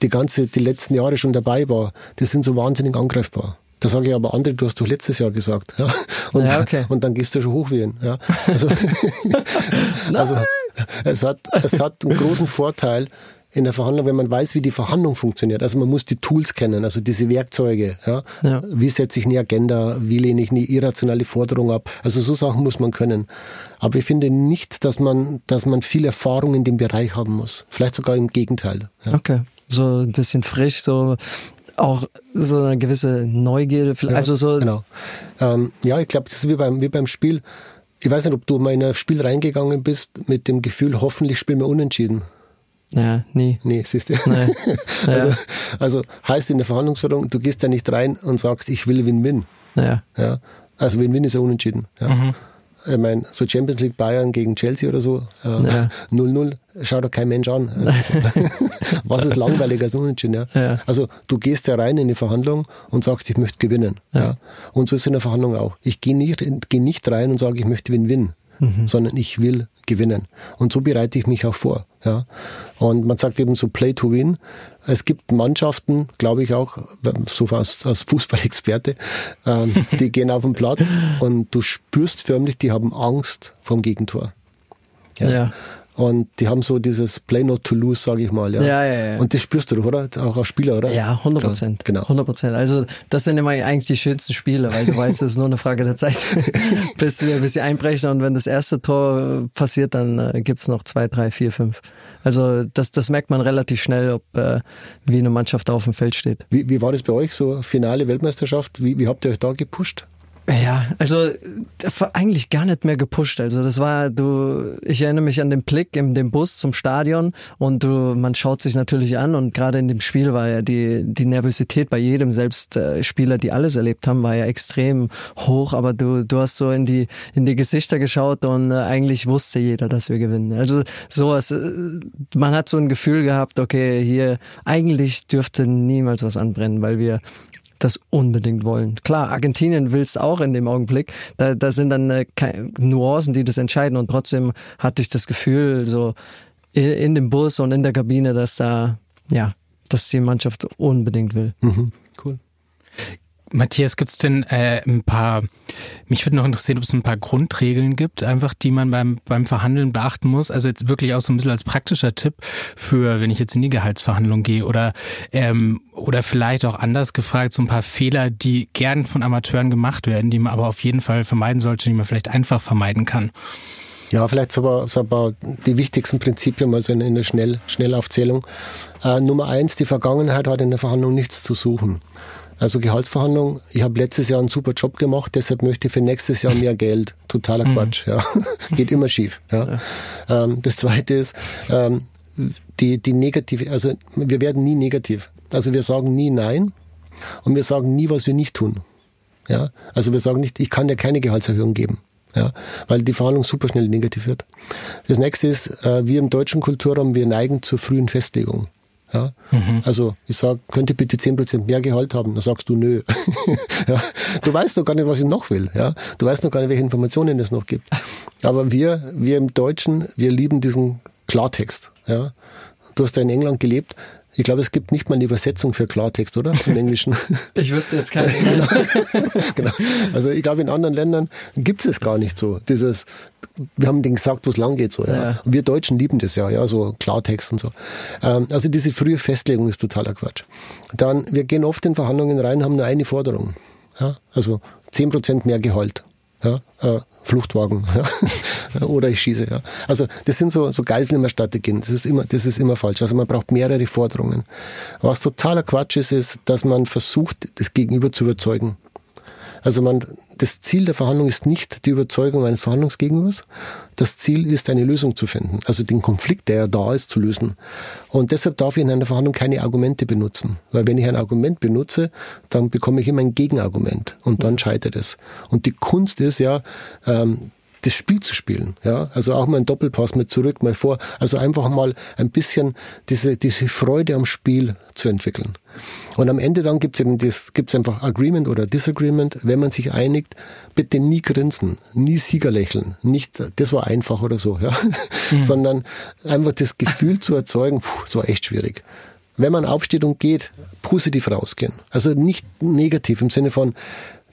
die ganze, die letzten Jahre schon dabei war, die sind so wahnsinnig angreifbar. Da sage ich aber, André, du hast doch letztes Jahr gesagt. Ja? Und, ja, okay. und dann gehst du schon hoch wie ihn. Ja? Also, also es, hat, es hat einen großen Vorteil, in der Verhandlung, wenn man weiß, wie die Verhandlung funktioniert. Also man muss die Tools kennen, also diese Werkzeuge. Ja? ja. Wie setze ich eine Agenda? Wie lehne ich eine irrationale Forderung ab? Also so Sachen muss man können. Aber ich finde nicht, dass man, dass man viel Erfahrung in dem Bereich haben muss. Vielleicht sogar im Gegenteil. Ja. Okay. so ein bisschen frisch, so auch so eine gewisse Neugierde, Ja, also so. Genau. Ähm, ja, ich glaube, das ist wie beim, wie beim Spiel. Ich weiß nicht, ob du mal in ein Spiel reingegangen bist mit dem Gefühl, hoffentlich spielen wir unentschieden. Ja, nie. Nee, siehst du. Nee. also, Ja. also heißt in der Verhandlungsführung, du gehst da nicht rein und sagst, ich will Win-Win. Ja. Ja. Also Win-Win ist ja unentschieden. Ja. Ich meine, so Champions League Bayern gegen Chelsea oder so, äh, Ja. 0-0, schaut doch kein Mensch an. Was ist langweiliger als unentschieden? Ja? Ja. Also du gehst ja rein in die Verhandlung und sagst, ich möchte gewinnen. Ja. Und so ist es in der Verhandlung auch. Ich gehe nicht, geh nicht rein und sage, ich möchte Win-Win, sondern ich will gewinnen. Und so bereite ich mich auch vor. Ja. Und man sagt eben so Play to Win. Es gibt Mannschaften, glaube ich auch, so als, als Fußballexperte, ähm, die gehen auf den Platz und du spürst förmlich, die haben Angst vom Gegentor. Ja. Und die haben so dieses Play not to lose, sage ich mal. Ja. Ja, ja, ja. Und das spürst du doch, oder? Auch als Spieler, oder? Ja, 100 Prozent. Genau. 100 Prozent. Also das sind immer eigentlich die schönsten Spiele, weil du weißt, es ist nur eine Frage der Zeit, bis, sie- bis sie einbrechen. Und wenn das erste Tor passiert, dann äh, gibt's noch zwei, drei, vier, fünf. Also das, das merkt man relativ schnell, ob äh, wie eine Mannschaft auf dem Feld steht. Wie, wie war das bei euch, so Finale Weltmeisterschaft? Wie, wie habt ihr euch da gepusht? Ja, also eigentlich gar nicht mehr gepusht. Also das war, du, ich erinnere mich an den Blick in dem Bus zum Stadion und du, man schaut sich natürlich an und gerade in dem Spiel war ja die, die Nervosität bei jedem, selbst äh, Spieler, die alles erlebt haben, war ja extrem hoch, aber du, du hast so in die, in die Gesichter geschaut und äh, eigentlich wusste jeder, dass wir gewinnen. Also sowas, äh, man hat so ein Gefühl gehabt, okay, hier, eigentlich dürfte niemals was anbrennen, weil wir das unbedingt wollen. Klar, Argentinien will's auch in dem Augenblick. Da, da sind dann äh, Nuancen, die das entscheiden. Und trotzdem hatte ich das Gefühl, so in, in dem Bus und in der Kabine, dass da, ja, dass die Mannschaft unbedingt will. Mhm. Matthias, gibt's denn äh, ein paar, mich würde noch interessieren, ob es ein paar Grundregeln gibt, einfach die man beim, beim Verhandeln beachten muss. Also jetzt wirklich auch so ein bisschen als praktischer Tipp für, wenn ich jetzt in die Gehaltsverhandlung gehe oder, ähm, oder vielleicht auch anders gefragt, so ein paar Fehler, die gern von Amateuren gemacht werden, die man aber auf jeden Fall vermeiden sollte, die man vielleicht einfach vermeiden kann. Ja, vielleicht so aber, so aber die wichtigsten Prinzipien mal so in, in der Schnell, Schnellaufzählung. Äh, Nummer eins, die Vergangenheit hat in der Verhandlung nichts zu suchen. Also Gehaltsverhandlung, ich habe letztes Jahr einen super Job gemacht, deshalb möchte ich für nächstes Jahr mehr Geld. Totaler Quatsch, ja. Geht immer schief. Ja. Ähm, das zweite ist, ähm, die, die negative, also wir werden nie negativ. Also wir sagen nie nein und wir sagen nie, was wir nicht tun. Ja, also wir sagen nicht, ich kann dir keine Gehaltserhöhung geben. Ja, weil die Verhandlung super schnell negativ wird. Das nächste ist, äh, wir im deutschen Kulturraum, wir neigen zur frühen Festlegung. Ja, also ich sag, könnte bitte 10% mehr Gehalt haben, dann sagst du nö. ja, du weißt noch gar nicht, was ich noch will. Ja, du weißt noch gar nicht, welche Informationen es noch gibt. Aber wir, wir im Deutschen, wir lieben diesen Klartext. Ja, du hast ja in England gelebt. Ich glaube, es gibt nicht mal eine Übersetzung für Klartext, oder? Im Englischen. Ich wüsste jetzt keine. genau. Also ich glaube, in anderen Ländern gibt es gar nicht so. Dieses, wir haben denen gesagt, wo es lang geht. So, ja. Ja. Wir Deutschen lieben das ja, ja, so Klartext und so. Ähm, also diese frühe Festlegung ist totaler Quatsch. Dann, wir gehen oft in Verhandlungen rein, haben nur eine Forderung. Ja? Also 10% mehr Gehalt. Ja? Äh, Fluchtwagen ja? oder ich schieße. Ja. Also das sind so, so Geiselnehmerstrategien. Das ist immer, das ist immer falsch. Also man braucht mehrere Forderungen. Was totaler Quatsch ist, ist, dass man versucht, das Gegenüber zu überzeugen. Also man, das Ziel der Verhandlung ist nicht die Überzeugung eines Verhandlungsgegenübers. Das Ziel ist, eine Lösung zu finden. Also den Konflikt, der ja da ist, zu lösen. Und deshalb darf ich in einer Verhandlung keine Argumente benutzen. Weil wenn ich ein Argument benutze, dann bekomme ich immer ein Gegenargument. Und dann scheitert es. Und die Kunst ist ja, ähm, das Spiel zu spielen. Ja, also auch mal ein Doppelpass mit zurück, mal vor. Also einfach mal ein bisschen diese, diese Freude am Spiel zu entwickeln. Und am Ende dann gibt's eben das, gibt's einfach Agreement oder Disagreement. Wenn man sich einigt, bitte nie grinsen, nie Siegerlächeln, nicht, das war einfach oder so, ja, sondern einfach das Gefühl zu erzeugen, puh, das war echt schwierig. Wenn man aufsteht und geht, positiv rausgehen. Also nicht negativ im Sinne von,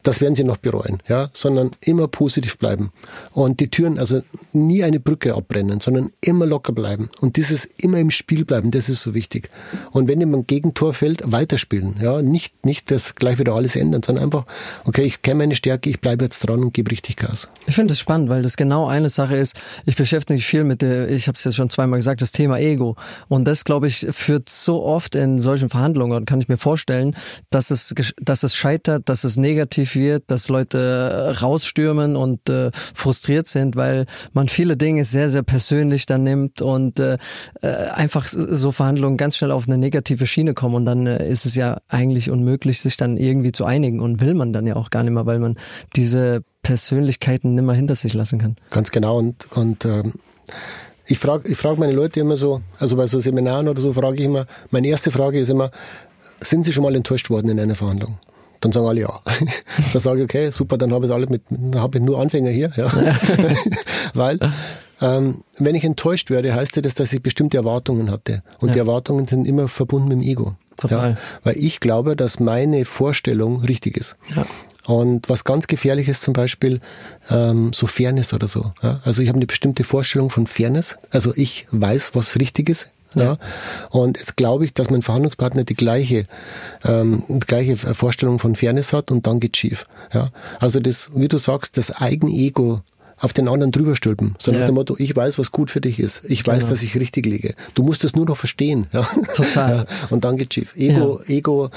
das werden sie noch bereuen, ja, sondern immer positiv bleiben. Und die Türen, also nie eine Brücke abbrennen, sondern immer locker bleiben. Und dieses immer im Spiel bleiben, das ist so wichtig. Und wenn jemand gegen Tor fällt, weiterspielen, ja, nicht, nicht das gleich wieder alles ändern, sondern einfach, okay, ich kenne meine Stärke, ich bleibe jetzt dran und gebe richtig Gas. Ich finde es spannend, weil das genau eine Sache ist. Ich beschäftige mich viel mit der, ich habe es jetzt schon zweimal gesagt, das Thema Ego. Und das, glaube ich, führt so oft in solchen Verhandlungen, kann ich mir vorstellen, dass es, dass es scheitert, dass es negativ wird, dass Leute rausstürmen und äh, frustriert sind, weil man viele Dinge sehr, sehr persönlich dann nimmt und äh, äh einfach so Verhandlungen ganz schnell auf eine negative Schiene kommen. Und dann äh, ist es ja eigentlich unmöglich, sich dann irgendwie zu einigen und will man dann ja auch gar nicht mehr, weil man diese Persönlichkeiten nimmer hinter sich lassen kann. Ganz genau. Und, und ähm, ich frage ich frag meine Leute immer so, also bei so Seminaren oder so frage ich immer, meine erste Frage ist immer, sind Sie schon mal enttäuscht worden in einer Verhandlung? Dann sagen alle ja. dann sage ich, okay, super, dann habe ich alle mit, habe ich nur Anfänger hier, ja. Weil ähm, wenn ich enttäuscht werde, heißt das, dass ich bestimmte Erwartungen hatte. Und ja. die Erwartungen sind immer verbunden mit dem Ego. Total. Ja, weil ich glaube, dass meine Vorstellung richtig ist. Ja. Und was ganz gefährlich ist zum Beispiel ähm, so Fairness oder so. Ja? Also ich habe eine bestimmte Vorstellung von Fairness. Also ich weiß, was richtig ist. Ja. ja. Und jetzt glaube ich, dass mein Verhandlungspartner die gleiche, ähm, die gleiche Vorstellung von Fairness hat und dann geht schief. Ja. Also das, wie du sagst, das Eigenego auf den anderen drüber stülpen, sondern ja. nach dem Motto, ich weiß, was gut für dich ist. Ich weiß, genau. dass ich richtig liege. Du musst es nur noch verstehen. Ja. Total. Ja. Und dann geht schief. Ego, ja. Ego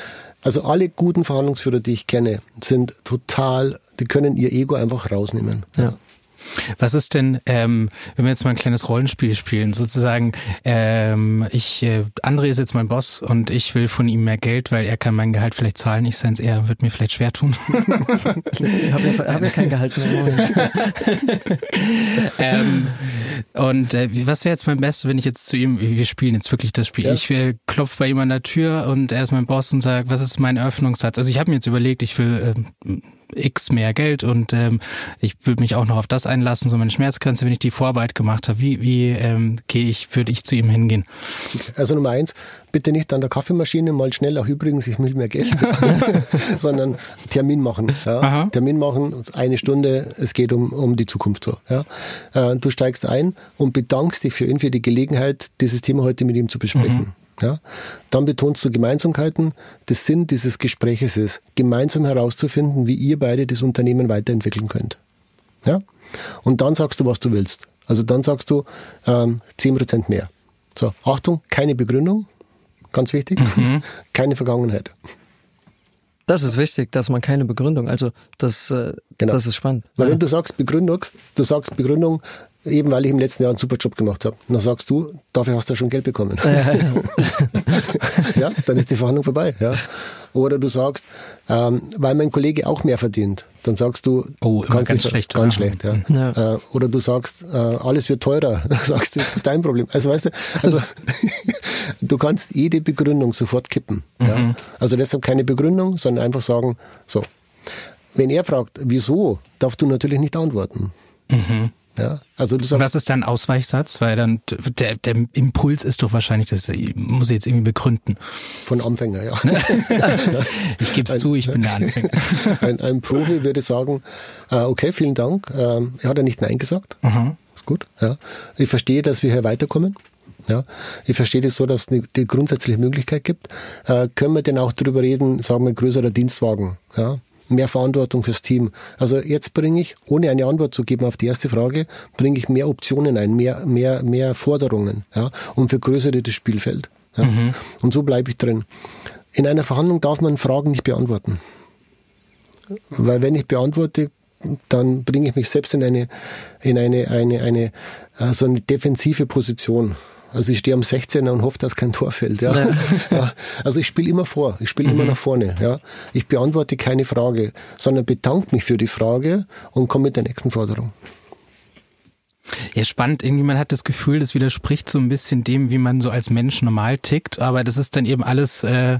also alle guten Verhandlungsführer, die ich kenne, sind total, die können ihr Ego einfach rausnehmen. Ja. Was ist denn, ähm, wenn wir jetzt mal ein kleines Rollenspiel spielen, sozusagen, ähm, ich, äh, André ist jetzt mein Boss und ich will von ihm mehr Geld, weil er kann mein Gehalt vielleicht zahlen, ich seins, er wird mir vielleicht schwer tun. ich habe ja, hab ja kein Gehalt mehr. ähm, und äh, was wäre jetzt mein Bestes, wenn ich jetzt zu ihm, wir spielen jetzt wirklich das Spiel, ja. ich äh, klopfe bei ihm an der Tür und er ist mein Boss und sagt, was ist mein Eröffnungssatz? Also ich habe mir jetzt überlegt, ich will äh, X mehr Geld und ähm, ich würde mich auch noch auf das einlassen, so meine Schmerzgrenze, wenn ich die Vorarbeit gemacht habe. Wie, wie ähm, gehe ich, würde ich zu ihm hingehen? Also Nummer eins, bitte nicht an der Kaffeemaschine mal schnell, auch übrigens, ich will mehr Geld, sondern Termin machen. Ja? Termin machen, eine Stunde, es geht um, um die Zukunft so. Ja? Äh, du steigst ein und bedankst dich für ihn für die Gelegenheit, dieses Thema heute mit ihm zu besprechen. Mhm. Ja? Dann betonst du Gemeinsamkeiten. Der Sinn dieses Gespräches ist, gemeinsam herauszufinden, wie ihr beide das Unternehmen weiterentwickeln könnt. Ja? Und dann sagst du, was du willst. Also dann sagst du ähm, 10% mehr. So, Achtung, keine Begründung, ganz wichtig, mhm. keine Vergangenheit. Das ist wichtig, dass man keine Begründung, also das, äh, genau. das ist spannend. Weil ja. wenn du sagst Begründung, du sagst Begründung, Eben weil ich im letzten Jahr einen super Job gemacht habe. Und dann sagst du, dafür hast du ja schon Geld bekommen. Ja, dann ist die Verhandlung vorbei. Ja. Oder du sagst, ähm, weil mein Kollege auch mehr verdient. Dann sagst du, oh, ganz nicht, schlecht. Ganz schlecht, ja. ja. Äh, oder du sagst, äh, alles wird teurer. Dann sagst du, das ist dein Problem. Also weißt du, also du kannst jede Begründung sofort kippen. Mhm. Ja. Also deshalb keine Begründung, sondern einfach sagen, so. Wenn er fragt, wieso, darfst du natürlich nicht antworten. Mhm. Ja, also das Was ist dein Ausweichsatz? Weil dann der, der Impuls ist doch wahrscheinlich, das muss ich jetzt irgendwie begründen. Von Anfänger, ja. ich gebe es zu, ich bin der Anfänger. Ein, ein Profi würde sagen, äh, okay, vielen Dank. Ähm, er hat ja nicht Nein gesagt. Mhm. Ist gut. Ja. Ich verstehe, dass wir hier weiterkommen. Ja, ich verstehe das so, dass es die grundsätzliche Möglichkeit gibt. Äh, können wir denn auch darüber reden, sagen wir, größerer Dienstwagen? Ja, mehr Verantwortung fürs Team. Also jetzt bringe ich, ohne eine Antwort zu geben auf die erste Frage, bringe ich mehr Optionen ein, mehr, mehr, mehr Forderungen, ja, und vergrößere das Spielfeld. Ja. Mhm. Und so bleibe ich drin. In einer Verhandlung darf man Fragen nicht beantworten. Weil wenn ich beantworte, dann bringe ich mich selbst in eine, in eine, eine, eine, also eine defensive Position. Also ich stehe am 16er und hoffe, dass kein Tor fällt. Ja. ja. ja. Also ich spiele immer vor, ich spiele mhm. immer nach vorne. Ja. Ich beantworte keine Frage, sondern bedanke mich für die Frage und komme mit der nächsten Forderung. Ja, spannend. Irgendwie, man hat das Gefühl, das widerspricht so ein bisschen dem, wie man so als Mensch normal tickt. Aber das ist dann eben alles, äh,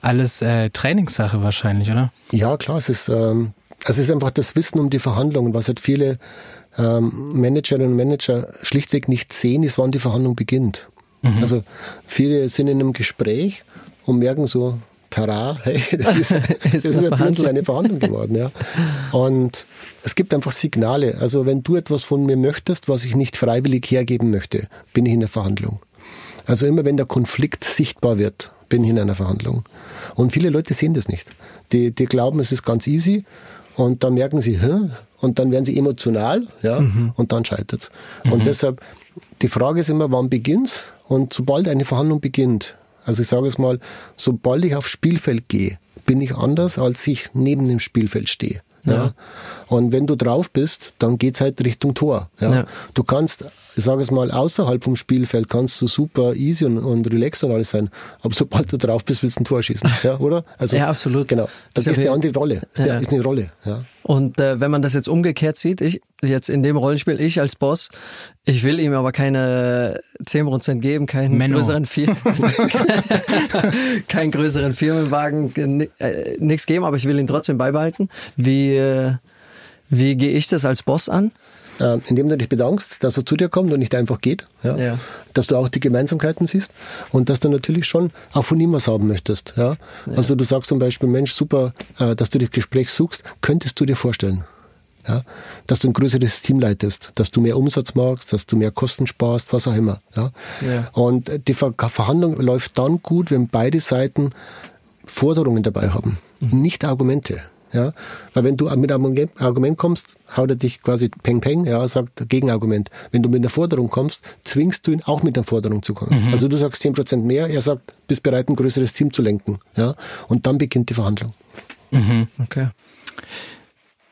alles äh, Trainingssache wahrscheinlich, oder? Ja, klar. Es ist, ähm, es ist einfach das Wissen um die Verhandlungen, was halt viele ähm, Managerinnen und Manager schlichtweg nicht sehen, ist, wann die Verhandlung beginnt. Mhm. Also viele sind in einem Gespräch und merken so, tara, hey, das ist, das ist ein bisschen eine Verhandlung geworden. Ja. Und es gibt einfach Signale. Also wenn du etwas von mir möchtest, was ich nicht freiwillig hergeben möchte, bin ich in der Verhandlung. Also immer wenn der Konflikt sichtbar wird, bin ich in einer Verhandlung. Und viele Leute sehen das nicht. Die, die glauben, es ist ganz easy und dann merken sie, Hä? und dann werden sie emotional ja, mhm. und dann scheitert es. Mhm. Und deshalb, die Frage ist immer, wann beginnt's? Und sobald eine Verhandlung beginnt, also ich sage es mal, sobald ich aufs Spielfeld gehe, bin ich anders, als ich neben dem Spielfeld stehe. Ja. ja. Und wenn du drauf bist, dann geht's halt Richtung Tor. Ja. ja. Du kannst, ich sage es mal, außerhalb vom Spielfeld kannst du super easy und, und relaxed und alles sein. Aber sobald du drauf bist, willst du ein Tor schießen. Ja, oder? Also, ja, absolut. Genau. Das, das ist, eine andere Rolle. Das ja. ist eine Rolle. Ja. Und äh, wenn man das jetzt umgekehrt sieht, ich jetzt in dem Rollenspiel, ich als Boss, ich will ihm aber keine 10% geben, keinen Menno. größeren keinen größeren Firmenwagen, äh, nichts geben, aber ich will ihn trotzdem beibehalten. Wie, äh, wie gehe ich das als Boss an? Äh, indem du dich bedankst, dass er zu dir kommt und nicht einfach geht. Ja? ja. Dass du auch die Gemeinsamkeiten siehst und dass du natürlich schon auch von ihm was haben möchtest. Ja? ja. Also du sagst zum Beispiel, Mensch, super, äh, dass du das Gespräch suchst, könntest du dir vorstellen. Ja, dass du ein größeres Team leitest, dass du mehr Umsatz machst, dass du mehr Kosten sparst, was auch immer. Ja? ja. Und die Ver Verhandlung läuft dann gut, wenn beide Seiten Forderungen dabei haben, mhm. nicht Argumente. Ja? Weil wenn du mit einem Argument kommst, haut er dich quasi peng peng, ja, sagt Gegenargument. Wenn du mit einer Forderung kommst, zwingst du ihn auch mit einer Forderung zu kommen. Mhm. Also du sagst 10% mehr, er sagt, bist bereit, ein größeres Team zu lenken. Ja? Und dann beginnt die Verhandlung. Mhm. Okay.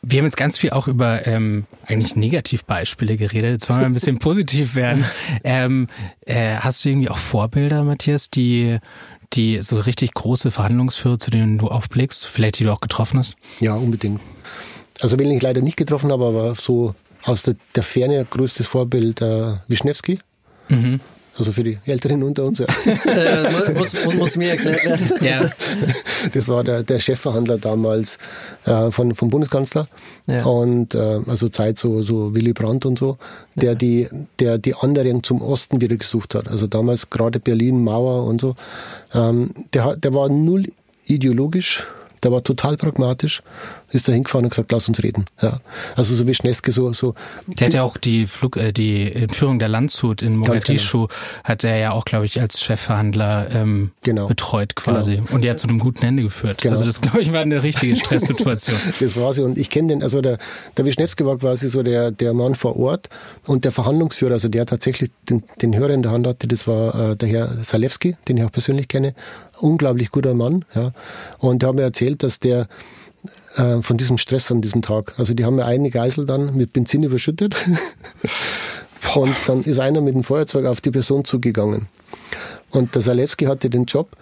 Wir haben jetzt ganz viel auch über ähm, eigentlich Negativbeispiele geredet. Jetzt wollen wir ein bisschen positiv werden. Ähm, äh, hast du irgendwie auch Vorbilder, Matthias, die die so richtig große Verhandlungsführer, zu denen du aufblickst, vielleicht die du auch getroffen hast? Ja, unbedingt. Also wen ich leider nicht getroffen habe, aber so aus der, der Ferne größtes Vorbild äh, Wischnewski. Mhm. Also für die Älteren unter uns. Ja. äh, muss, muss, muss, mir erklärt werden. Ja. Das war der, der Chefverhandler damals äh, von, vom Bundeskanzler. Ja. Und äh, also Zeit so, so Willy Brandt und so, der, ja. die, der die Annäherung zum Osten wieder gesucht hat. Also damals gerade Berlin, Mauer und so. Ähm, der, der war null ideologisch der war total pragmatisch, ist da hingefahren und gesagt, lass uns reden. Ja. Also so wie Schneske so, so. Der hat ja auch die Flug, äh, die Entführung der Landshut in Mogadischu, genau. hat er ja auch, glaube ich, als Chefverhandler ähm, genau. betreut quasi. Genau. Und die hat zu einem guten Ende geführt. Genau. Also das, glaube ich, war eine richtige Stresssituation. das war sie. Und ich kenne den, also der, der Wischnewski war quasi so der, der Mann vor Ort und der Verhandlungsführer, also der tatsächlich den, den Hörer in der Hand hatte, das war äh, der Herr Salewski, den ich auch persönlich kenne unglaublich guter Mann. Ja. Und der hat mir erzählt, dass der äh, von diesem Stress an diesem Tag, also die haben mir eine Geisel dann mit Benzin überschüttet und dann ist einer mit dem Feuerzeug auf die Person zugegangen. Und der Salewski hatte den Job,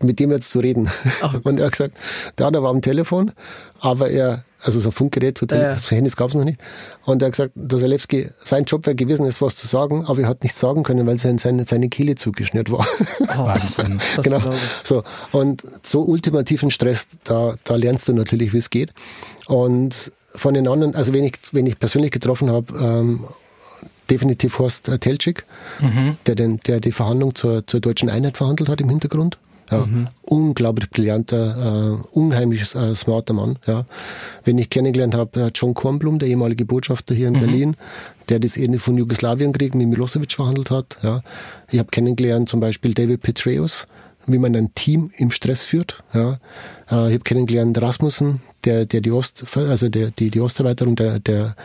mit dem jetzt zu reden. Ach. Und er hat gesagt, der war am Telefon, aber er also so ein Funkgerät, so ja. Handys gab es noch nicht. Und er hat gesagt, dass Alewski, sein Job wäre gewesen, ist was zu sagen, aber er hat nichts sagen können, weil sein, seine, seine Kehle zugeschnürt war. Oh, Wahnsinn. genau. So. Und so ultimativen Stress, da, da lernst du natürlich, wie es geht. Und von den anderen, also wenn ich, wenn ich persönlich getroffen habe, ähm, definitiv Horst Telczyk, mhm. der, den, der die Verhandlung zur, zur deutschen Einheit verhandelt hat im Hintergrund. Ja, mhm. Unglaublich brillanter, äh, unheimlich äh, smarter Mann. Ja. Wenn ich kennengelernt habe, äh, John Kornblum, der ehemalige Botschafter hier in mhm. Berlin, der das Ende von Jugoslawienkrieg mit Milosevic verhandelt hat. Ja. Ich habe kennengelernt zum Beispiel David Petraeus, wie man ein Team im Stress führt. Ja. Äh, ich habe kennengelernt Rasmussen, der, der die Ost, also der, die, die Osterweiterung der, der,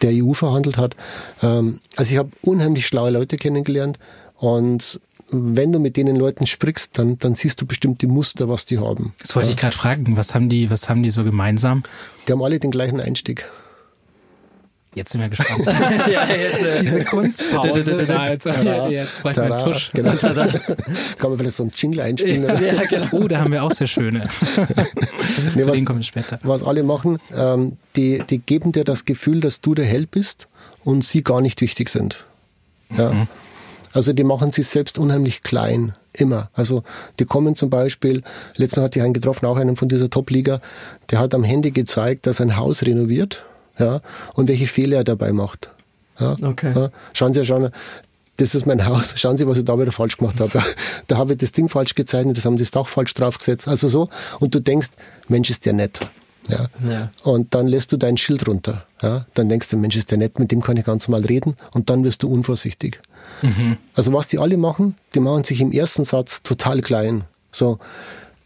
der EU verhandelt hat. Ähm, also ich habe unheimlich schlaue Leute kennengelernt und wenn du mit denen Leuten sprichst, dann, dann siehst du bestimmte Muster, was die haben. Das wollte ja. ich gerade fragen. Was haben die, was haben die so gemeinsam? Die haben alle den gleichen Einstieg. Jetzt sind wir gespannt. ja, jetzt, äh, Diese Kunstpause. da, jetzt, tada, jetzt freue ich meinen Tusch. Genau. Kann man vielleicht so einen Jingle einspielen? Ja, ja, genau. Oh, da haben wir auch sehr schöne. nee, Zu was, denen kommen wir später. Was alle machen, ähm, die, die geben dir das Gefühl, dass du der Held bist und sie gar nicht wichtig sind. Ja. Mhm. Also die machen sich selbst unheimlich klein. Immer. Also die kommen zum Beispiel, letztes Mal hatte ich einen getroffen, auch einen von dieser Top-Liga, der hat am Handy gezeigt, dass ein Haus renoviert, ja, und welche Fehler er dabei macht. Ja, okay. Ja, schauen Sie ja schon, das ist mein Haus, schauen Sie, was ich da wieder falsch gemacht habe. Da, habe ich das Ding falsch gezeichnet, das haben das Dach falsch draufgesetzt. Also so. Und du denkst, Mensch, ist der nett. Ja. ja. Und dann lässt du dein Schild runter. Ja. Dann denkst du, Mensch, ist der nett, mit dem kann ich ganz normal reden. Und dann wirst du unvorsichtig. Mhm. Also was die alle machen, die machen sich im ersten Satz total klein. So,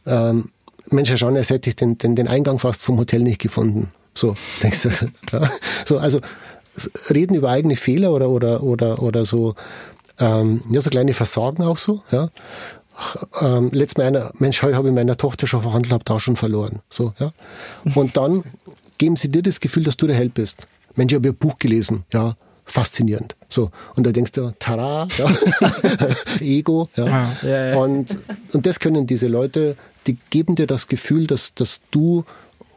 ähm, Mensch, Herr Schauner, jetzt hätte ich den, den, den Eingang fast vom Hotel nicht gefunden. So, denkst du. Ja. So, also reden über eigene Fehler oder oder oder oder so ähm, ja so kleine Versagen auch so ja ähm, letztes Mal einer Mensch heute habe ich meiner Tochter schon verhandelt habe da schon verloren so ja und dann geben sie dir das Gefühl dass du der Held bist Mensch ich habe ihr Buch gelesen ja faszinierend so und da denkst du tara ja. Ego ja. ja, und und das können diese Leute die geben dir das Gefühl dass dass du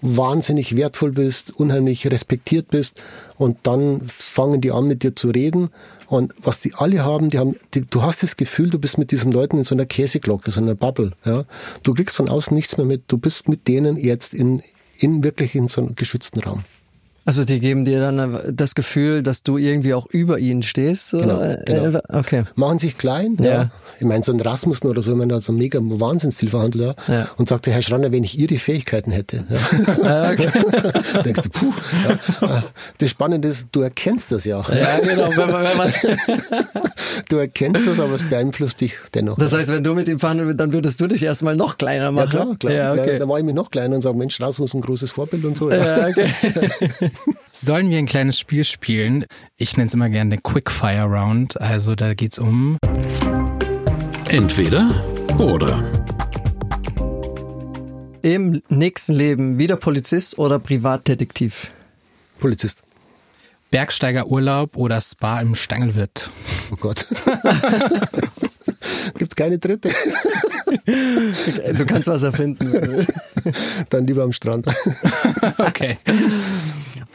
wahnsinnig wertvoll bist, unheimlich respektiert bist und dann fangen die an mit dir zu reden und was die alle haben, die haben, die, du hast das Gefühl, du bist mit diesen Leuten in so einer Käseglocke, so einer Bubble, ja. Du kriegst von außen nichts mehr mit, du bist mit denen jetzt in, in wirklich in so einem geschützten Raum. Also die geben dir dann das Gefühl, dass du irgendwie auch über ihnen stehst? Genau, genau. Okay. Machen sich klein. Ja. ja. Ich meine, so ein Rasmussen oder so, ich meine, so ein mega Wahnsinnszielverhandler ja. und sagte, Herr Schranner, wenn ich Ihre Fähigkeiten hätte. Ja. Ah, okay. denkst du, puh. Ja. Das Spannende ist, du erkennst das ja. Ja, genau. Wenn man, wenn man du erkennst das, aber es beeinflusst dich dennoch. Das heißt, wenn du mit ihm fahren dann würdest du dich erstmal noch kleiner machen? Ja, klar, klar. Ja, okay. Da war ich mir noch kleiner und sage, Mensch, Rasmussen, ein großes Vorbild und so. Ja, okay. Sollen wir ein kleines Spiel spielen? Ich nenne es immer gerne den Quickfire Round. Also da geht es um entweder oder. Im nächsten Leben wieder Polizist oder Privatdetektiv? Polizist. Bergsteigerurlaub oder Spa im Stangelwirt? Oh Gott. Gibt keine dritte. Du kannst was erfinden. Dann lieber am Strand. Okay.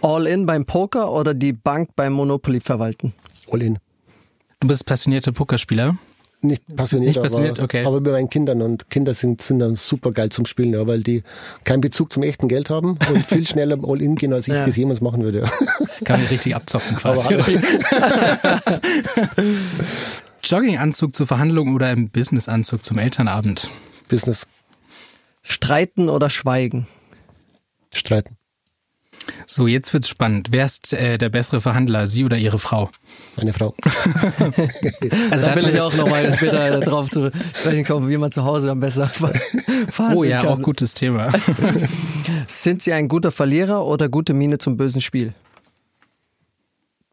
All-in beim Poker oder die Bank beim Monopoly verwalten? All-in. Du bist passionierter Pokerspieler? Nicht passioniert, Nicht passioniert aber, okay. aber bei meinen Kindern und Kinder sind, sind dann super geil zum Spielen, ja, weil die keinen Bezug zum echten Geld haben und viel schneller All-in gehen, als ich ja. das jemals machen würde. Kann ich richtig abzocken quasi. Jogginganzug zur Verhandlung oder im Businessanzug zum Elternabend? Business. Streiten oder schweigen? Streiten. So, jetzt wird's spannend. Wer ist äh, der bessere Verhandler, Sie oder Ihre Frau? Meine Frau. also da will ich auch nochmal später darauf zu sprechen kommen, wie man zu Hause am besten verhandeln Oh ja, kann. auch gutes Thema. Sind Sie ein guter Verlierer oder gute Miene zum bösen Spiel?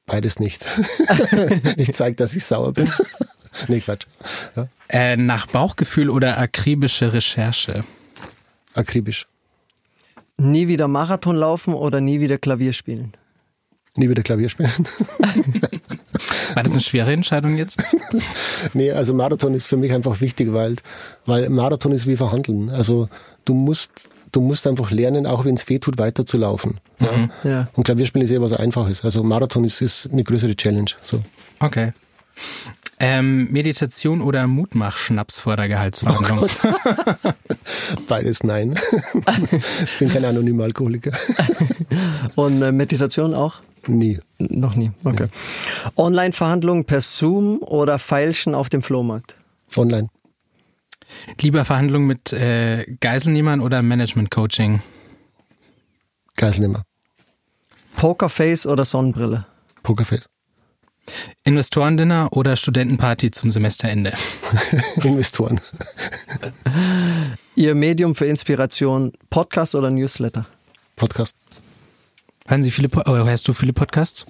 Beides nicht. ich zeige, dass ich sauer bin. nee, Quatsch. Ja. Äh, nach Bauchgefühl oder akribische Recherche? Akribisch. Nie wieder Marathon laufen oder nie wieder Klavier spielen? Nie wieder Klavier spielen. War das eine schwere Entscheidung jetzt? nee, also Marathon ist für mich einfach wichtig, weil, weil Marathon ist wie Verhandeln. Also du musst, du musst einfach lernen, auch wenn es weh tut, weiterzulaufen. Mhm. Ja. ja. Und Klavierspielen ist eher was Einfaches. Also Marathon ist, ist eine größere Challenge. So. Okay. Ähm, Meditation oder Mutmach-Schnaps vor der Gehaltsverhandlung? Oh Beides nein. ich bin kein anonymer Alkoholiker. Und äh, Meditation auch? Nie. Noch nie, okay. Nee. Online-Verhandlungen per Zoom oder Feilschen auf dem Flohmarkt? Online. Lieber Verhandlungen mit äh, Geiselnehmern oder Management-Coaching? Geiselnehmer. Pokerface oder Sonnenbrille? Pokerface. Investorendinner oder Studentenparty zum Semesterende? Investoren. Ihr Medium für Inspiration, Podcast oder Newsletter? Podcast. Hören Sie viele, oh, hörst du viele Podcasts?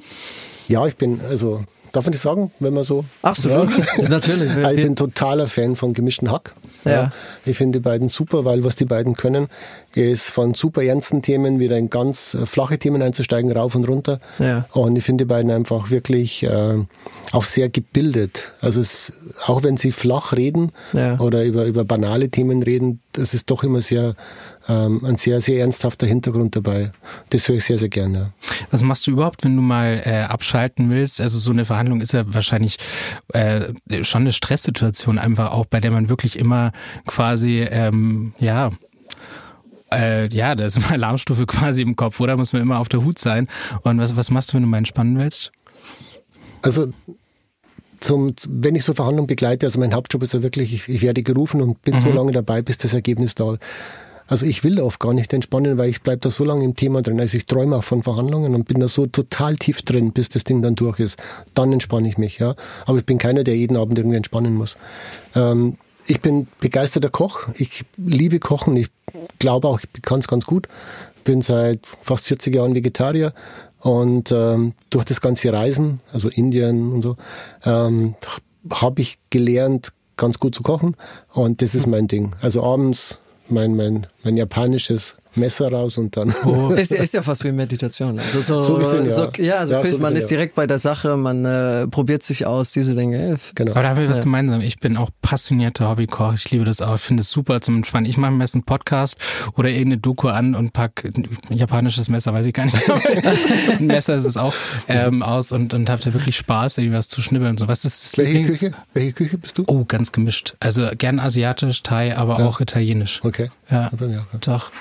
Ja, ich bin, also, darf ich nicht sagen, wenn man so. Absolut. Ja. Natürlich. ich bin totaler Fan von gemischten Hack. Ja. ja. Ich finde die beiden super, weil was die beiden können, ist von super ernsten Themen wieder in ganz äh, flache Themen einzusteigen, rauf und runter. Ja. Und ich finde die beiden einfach wirklich äh, auch sehr gebildet. Also es, auch wenn sie flach reden ja. oder über, über banale Themen reden, das ist doch immer sehr ähm, ein sehr, sehr ernsthafter Hintergrund dabei. Das höre ich sehr, sehr gerne. Was machst du überhaupt, wenn du mal äh, abschalten willst? Also so eine Verhandlung ist ja wahrscheinlich äh, schon eine Stresssituation, einfach auch, bei der man wirklich immer quasi, ähm, ja, äh, ja, da ist immer Alarmstufe quasi im Kopf, oder? Muss man immer auf der Hut sein. Und was, was machst du, wenn du mal entspannen willst? Also zum, wenn ich so Verhandlungen begleite, also mein Hauptjob ist ja wirklich, ich, ich werde gerufen und bin mhm. so lange dabei, bis das Ergebnis da ist. Also ich will oft gar nicht entspannen, weil ich bleibe da so lange im Thema drin. Also ich träume auch von Verhandlungen und bin da so total tief drin, bis das Ding dann durch ist. Dann entspanne ich mich, ja. Aber ich bin keiner, der jeden Abend irgendwie entspannen muss. Ähm, ich bin begeisterter Koch. Ich liebe Kochen. Ich glaube auch, ich kann es ganz gut. Bin seit fast 40 Jahren Vegetarier und ähm, durch das ganze Reisen, also Indien und so, ähm, habe ich gelernt, ganz gut zu kochen. Und das ist mein Ding. Also abends mein, mein, mein japanisches Messer raus und dann. Oh. ist, ist ja fast wie Meditation. Also so, so, bisschen, ja. So, ja, also ja, so man ist direkt bei der Sache, man äh, probiert sich aus, diese Dinge. Genau. Aber da haben wir was gemeinsam. Ich bin auch passionierter Hobbykoch. Ich liebe das auch. Ich finde es super zum Entspannen. Ich mache mir einen Podcast oder irgendeine Doku an und pack ein japanisches Messer, weiß ich gar nicht. ein Messer ist es auch ähm, aus und, und habt da wirklich Spaß, irgendwie was zu schnibbeln und so. Was ist das Welche Lieblings Küche? Welche Küche bist du? Oh, ganz gemischt. Also gern asiatisch, Thai, aber ja. auch italienisch. Okay. Ja, doch.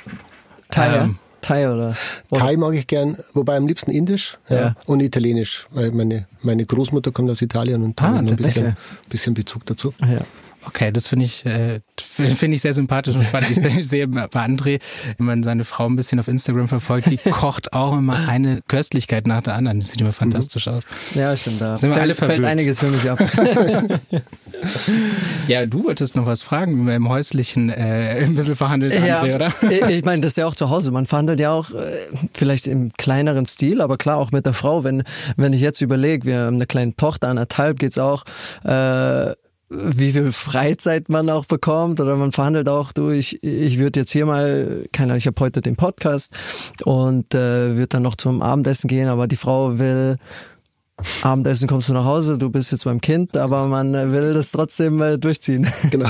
Thai, ähm, Thai oder? Thai mag ich gern, wobei am liebsten Indisch ja. ja. und Italienisch, weil meine, meine Großmutter kommt aus Italien und da ah, ein bisschen, bisschen Bezug dazu. Ja. Okay, das finde ich, äh, finde ich sehr sympathisch und spannend. Ich sehe bei André, wenn man seine Frau ein bisschen auf Instagram verfolgt, die kocht auch immer eine Köstlichkeit nach der anderen. Das sieht immer fantastisch aus. Ja, stimmt. Da sind wir alle fällt verwöhnt. einiges für mich ab. ja, du wolltest noch was fragen, wie man im häuslichen äh, ein bisschen verhandelt, André, ja, oder? ich meine, das ist ja auch zu Hause. Man verhandelt ja auch äh, vielleicht im kleineren Stil, aber klar auch mit der Frau. Wenn, wenn ich jetzt überlege, wir haben eine kleine Tochter, anderthalb geht's auch, äh, wie viel Freizeit man auch bekommt oder man verhandelt auch du ich ich würde jetzt hier mal keine ich habe heute den Podcast und äh, würde dann noch zum Abendessen gehen aber die Frau will Abendessen kommst du nach Hause, du bist jetzt beim Kind, aber man will das trotzdem äh, durchziehen. Genau.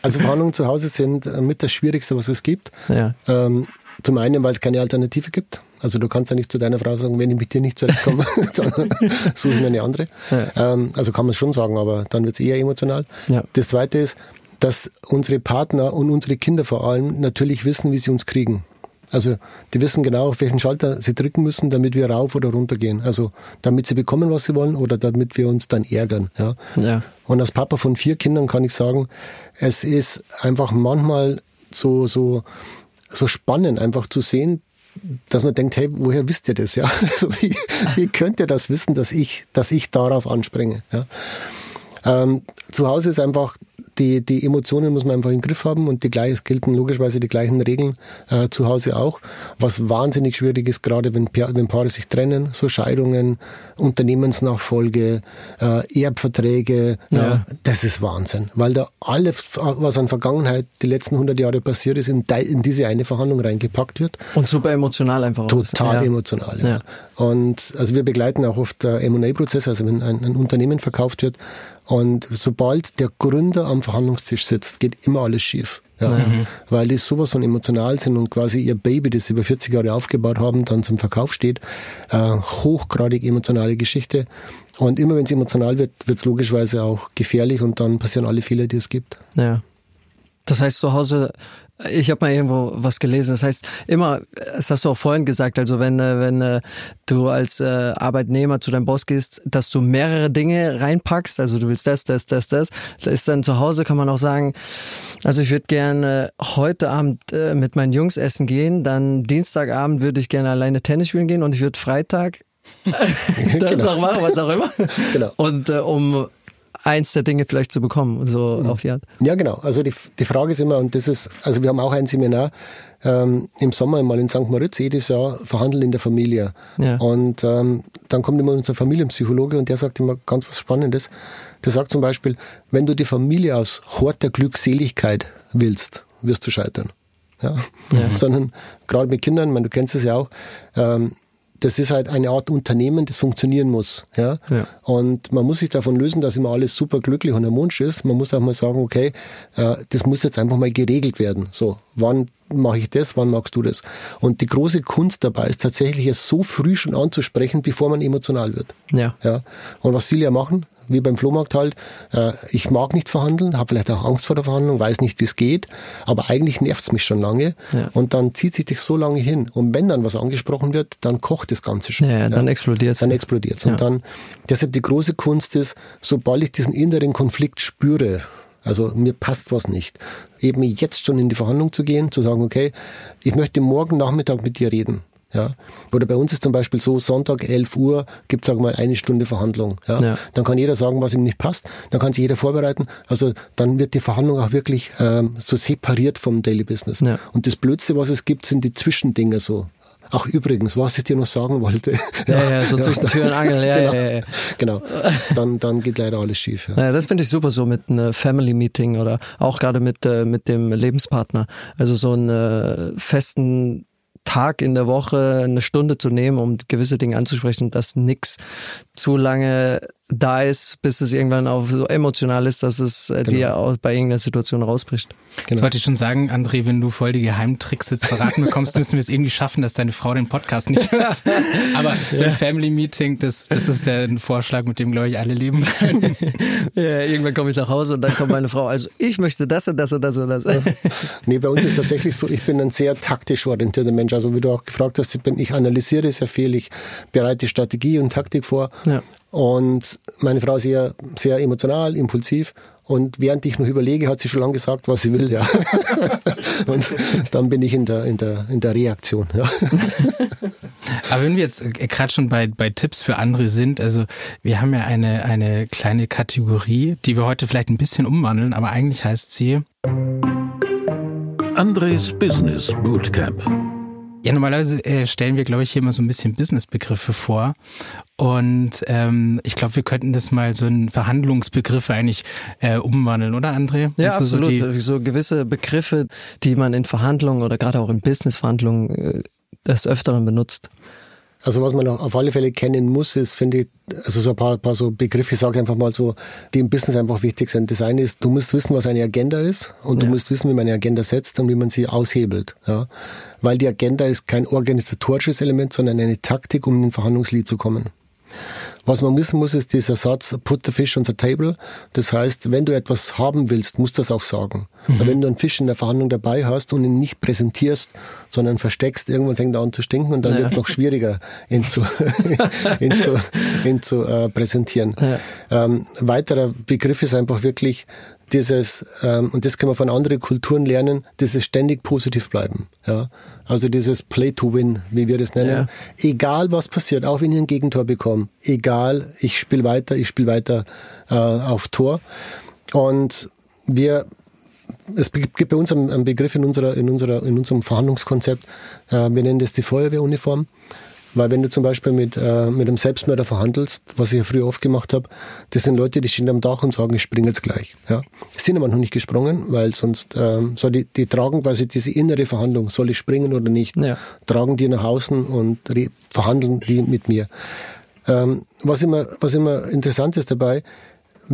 Also Verhandlungen zu Hause sind äh, mit das Schwierigste, was es gibt. Ja. Ähm, zum einen, weil es keine Alternative gibt. Also du kannst ja nicht zu deiner Frau sagen, wenn ich mit dir nicht zurechtkomme, dann suche ich mir eine andere. Ja. Ähm, also kann man es schon sagen, aber dann wird es eher emotional. Ja. Das Zweite ist, dass unsere Partner und unsere Kinder vor allem natürlich wissen, wie sie uns kriegen. Also die wissen genau, auf welchen Schalter sie drücken müssen, damit wir rauf oder runter gehen. Also damit sie bekommen, was sie wollen oder damit wir uns dann ärgern. Ja. ja. Und als Papa von vier Kindern kann ich sagen, es ist einfach manchmal so, so, so spannend, einfach zu sehen, dass man denkt, hey, woher wisst ihr das? Ja, also wie, wie könnt ihr das wissen, dass ich, dass ich darauf anspringe? Ja? Ähm, zu Hause ist einfach die, die Emotionen muss man einfach im Griff haben und die gleich, es gelten logischerweise die gleichen Regeln äh, zu Hause auch. Was wahnsinnig schwierig ist, gerade wenn, wenn Paare sich trennen, so Scheidungen, Unternehmensnachfolge, äh, Erbverträge, ja. äh, das ist Wahnsinn. Weil da alles, was an Vergangenheit die letzten 100 Jahre passiert ist, in, in diese eine Verhandlung reingepackt wird. Und super emotional einfach. Total ja. emotional, ja. ja. Und also wir begleiten auch oft äh, M&A-Prozesse, also wenn ein, ein Unternehmen verkauft wird, und sobald der Gründer am Verhandlungstisch sitzt, geht immer alles schief. Ja, mhm. Weil die sowas von emotional sind und quasi ihr Baby, das sie über 40 Jahre aufgebaut haben, dann zum Verkauf steht. Äh, hochgradig emotionale Geschichte. Und immer wenn es emotional wird, wird es logischerweise auch gefährlich und dann passieren alle Fehler, die es gibt. Ja. Das heißt, zu Hause ich habe mal irgendwo was gelesen. Das heißt, immer, das hast du auch vorhin gesagt, also wenn, äh, wenn äh, du als äh, Arbeitnehmer zu deinem Boss gehst, dass du mehrere Dinge reinpackst, also du willst das, das, das, das. Das ist dann zu Hause, kann man auch sagen, also ich würde gerne heute Abend mit meinen Jungs essen gehen, dann Dienstagabend würde ich gerne alleine Tennis spielen gehen und ich würde Freitag das genau. noch machen, was auch immer. Genau. Und äh, um eins der Dinge vielleicht zu bekommen, so mhm. auf die Art. Ja, genau. Also die, die Frage ist immer, und das ist, also wir haben auch ein Seminar ähm, im Sommer mal in St. Moritz, jedes Jahr verhandeln in der Familie. Ja. Und ähm, dann kommt immer unser Familienpsychologe und der sagt immer ganz was Spannendes. Der sagt zum Beispiel, wenn du die Familie aus Hort der Glückseligkeit willst, wirst du scheitern. Ja? ja. Sondern gerade mit Kindern, ich meine, du kennst es ja auch, ähm, das ist halt eine Art Unternehmen, das funktionieren muss. Ja? ja? Und man muss sich davon lösen, dass immer alles super glücklich und harmonisch ist. Man muss auch mal sagen, okay, äh, das muss jetzt einfach mal geregelt werden. So, wann mache ich das, wann magst du das? Und die große Kunst dabei ist tatsächlich, es so früh schon anzusprechen, bevor man emotional wird. Ja. ja. Und was viele ja machen, wie beim Flohmarkt halt, äh, ich mag nicht verhandeln, habe vielleicht auch Angst vor der Verhandlung, weiß nicht, wie es geht, aber eigentlich nervt es mich schon lange Ja. und dann zieht sich das so lange hin. Und wenn dann was angesprochen wird, dann kocht das Ganze schon. Ja, ja, dann explodiert's. Dann explodiert's. Ja. Und dann, deshalb die große Kunst ist, sobald ich diesen inneren Konflikt spüre, also mir passt was nicht, eben jetzt schon in die Verhandlung zu gehen, zu sagen, okay, ich möchte morgen Nachmittag mit dir reden. Ja. Oder bei uns ist zum Beispiel so, Sonntag 11 Uhr gibt es, mal, eine Stunde Verhandlung. Ja. Ja. Dann kann jeder sagen, was ihm nicht passt. Dann kann sich jeder vorbereiten. Also dann wird die Verhandlung auch wirklich ähm, so separiert vom Daily Business. Ja. Und das Blödste, was es gibt, sind die Zwischendinge so. Ach übrigens, was ich dir noch sagen wollte. Ja, ja, so zwischen Tür und Angel, ja, genau, ja, ja. Genau. Dann, dann geht leider alles schief. Ja. Ja, das finde ich super so mit einem Family Meeting oder auch gerade mit äh, mit dem Lebenspartner. Also so einen äh, festen Tag in der Woche eine Stunde zu nehmen, um gewisse Dinge anzusprechen, dass nix zu lange da ist, bis es irgendwann auch so emotional ist, dass es äh, dir auch bei irgendeiner Situation rausbricht. Das wollte ich schon sagen, André, wenn du voll die Geheimtricks jetzt verraten bekommst, müssen wir es irgendwie schaffen, dass deine Frau den Podcast nicht hört. Aber so ein Family Meeting, das, das ist ja ein Vorschlag, mit dem, glaube ich, alle leben können. Ja, irgendwann komme ich nach Hause und dann kommt meine Frau, also ich möchte das und das und das und das. Nee, bei uns ist tatsächlich so, ich bin ein sehr taktisch orientierter Mensch. Also wie du auch gefragt hast, ich, bin, ich analysiere sehr viel, ich bereite Strategie und Taktik vor. Ja. Und meine Frau ist eher sehr emotional, impulsiv. Und während ich noch überlege, hat sie schon lange gesagt, was sie will, ja. und dann bin ich in der, in der, in der Reaktion, ja. Aber wenn wir jetzt gerade schon bei, bei Tipps für andere sind, also wir haben ja eine, eine kleine Kategorie, die wir heute vielleicht ein bisschen umwandeln, aber eigentlich heißt sie, Andres Business Bootcamp. Ja, normalerweise äh, stellen wir, glaube ich, hier immer so ein bisschen Businessbegriffe vor. Und ähm, ich glaube, wir könnten das mal so in Verhandlungsbegriffe eigentlich äh, umwandeln, oder André? Ja, so absolut. die- So, gewisse Begriffe, die man in Verhandlungen oder gerade auch in Businessverhandlungen äh, des Öfteren benutzt. Also was man auf alle Fälle kennen muss, ist, finde ich, also so ein paar, paar so Begriffe, ich sage einfach mal so, die im Business einfach wichtig sind. Das eine ist, du musst wissen, was eine Agenda ist und du Ja. musst wissen, wie man eine Agenda setzt und wie man sie aushebelt. Ja? Weil die Agenda ist kein organisatorisches Element, sondern eine Taktik, um in den Verhandlungslied zu kommen. Was man wissen muss, ist dieser Satz, put the fish on the table. Das heißt, wenn du etwas haben willst, musst du das auch sagen. Weil wenn du einen Fisch in der Verhandlung dabei hast und ihn nicht präsentierst, sondern versteckst, irgendwann fängt er an zu stinken und dann Ja. wird es noch schwieriger, ihn zu, ihn zu, ihn zu äh, präsentieren. Ja. Ähm, weiterer Begriff ist einfach wirklich dieses, ähm, und das können wir von anderen Kulturen lernen, dieses ständig positiv bleiben. Ja? Also dieses Play to Win, wie wir das nennen. Ja. Egal was passiert, auch wenn ich ein Gegentor bekomme, egal, ich spiele weiter, ich spiele weiter äh, auf Tor. Und wir es gibt bei uns einen Begriff in unserer, in unserer, in unserem Verhandlungskonzept, äh, wir nennen das die Feuerwehruniform. Weil wenn du zum Beispiel mit, äh, mit einem Selbstmörder verhandelst, was ich ja früher oft gemacht habe, das sind Leute, die stehen am Dach und sagen, ich springe jetzt gleich. Ja. Sind aber noch nicht gesprungen, weil sonst ähm, soll die, die tragen quasi diese innere Verhandlung, soll ich springen oder nicht, Ja. tragen die nach außen und verhandeln die mit mir. Ähm, was, immer, was immer interessant ist dabei,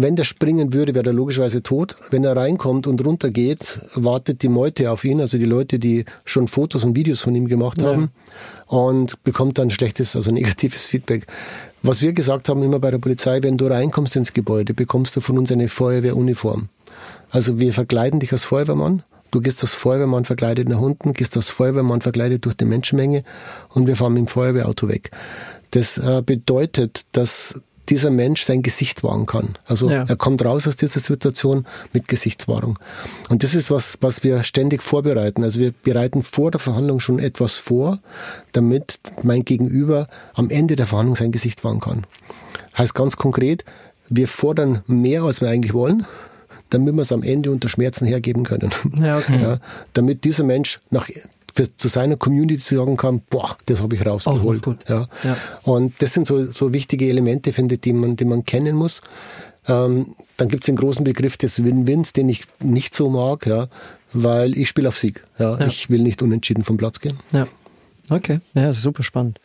wenn der springen würde, wäre er logischerweise tot. Wenn er reinkommt und runtergeht, wartet die Meute auf ihn, also die Leute, die schon Fotos und Videos von ihm gemacht haben und bekommt dann schlechtes, also negatives Feedback. Was wir gesagt haben immer bei der Polizei, wenn du reinkommst ins Gebäude, bekommst du von uns eine Feuerwehruniform. Also wir verkleiden dich als Feuerwehrmann. Du gehst als Feuerwehrmann verkleidet nach unten, gehst als Feuerwehrmann verkleidet durch die Menschenmenge und wir fahren mit dem Feuerwehrauto weg. Das äh, bedeutet, dass dieser Mensch sein Gesicht wahren kann. Also Ja. er kommt raus aus dieser Situation mit Gesichtswahrung. Und das ist was, was wir ständig vorbereiten. Also wir bereiten vor der Verhandlung schon etwas vor, damit mein Gegenüber am Ende der Verhandlung sein Gesicht wahren kann. Heißt ganz konkret, wir fordern mehr, als wir eigentlich wollen, damit wir es am Ende unter Schmerzen hergeben können. Ja, okay. Ja, damit dieser Mensch nach, für, zu seiner Community sagen kann, boah, das habe ich rausgeholt. gut. Ja. Ja. Und das sind so, so wichtige Elemente, finde ich, die man, die man kennen muss. Ähm, dann gibt es den großen Begriff des Win-Wins, den ich nicht so mag, ja, weil ich spiele auf Sieg. Ja. Ja. Ich will nicht unentschieden vom Platz gehen. Ja. Okay. Ja, super spannend.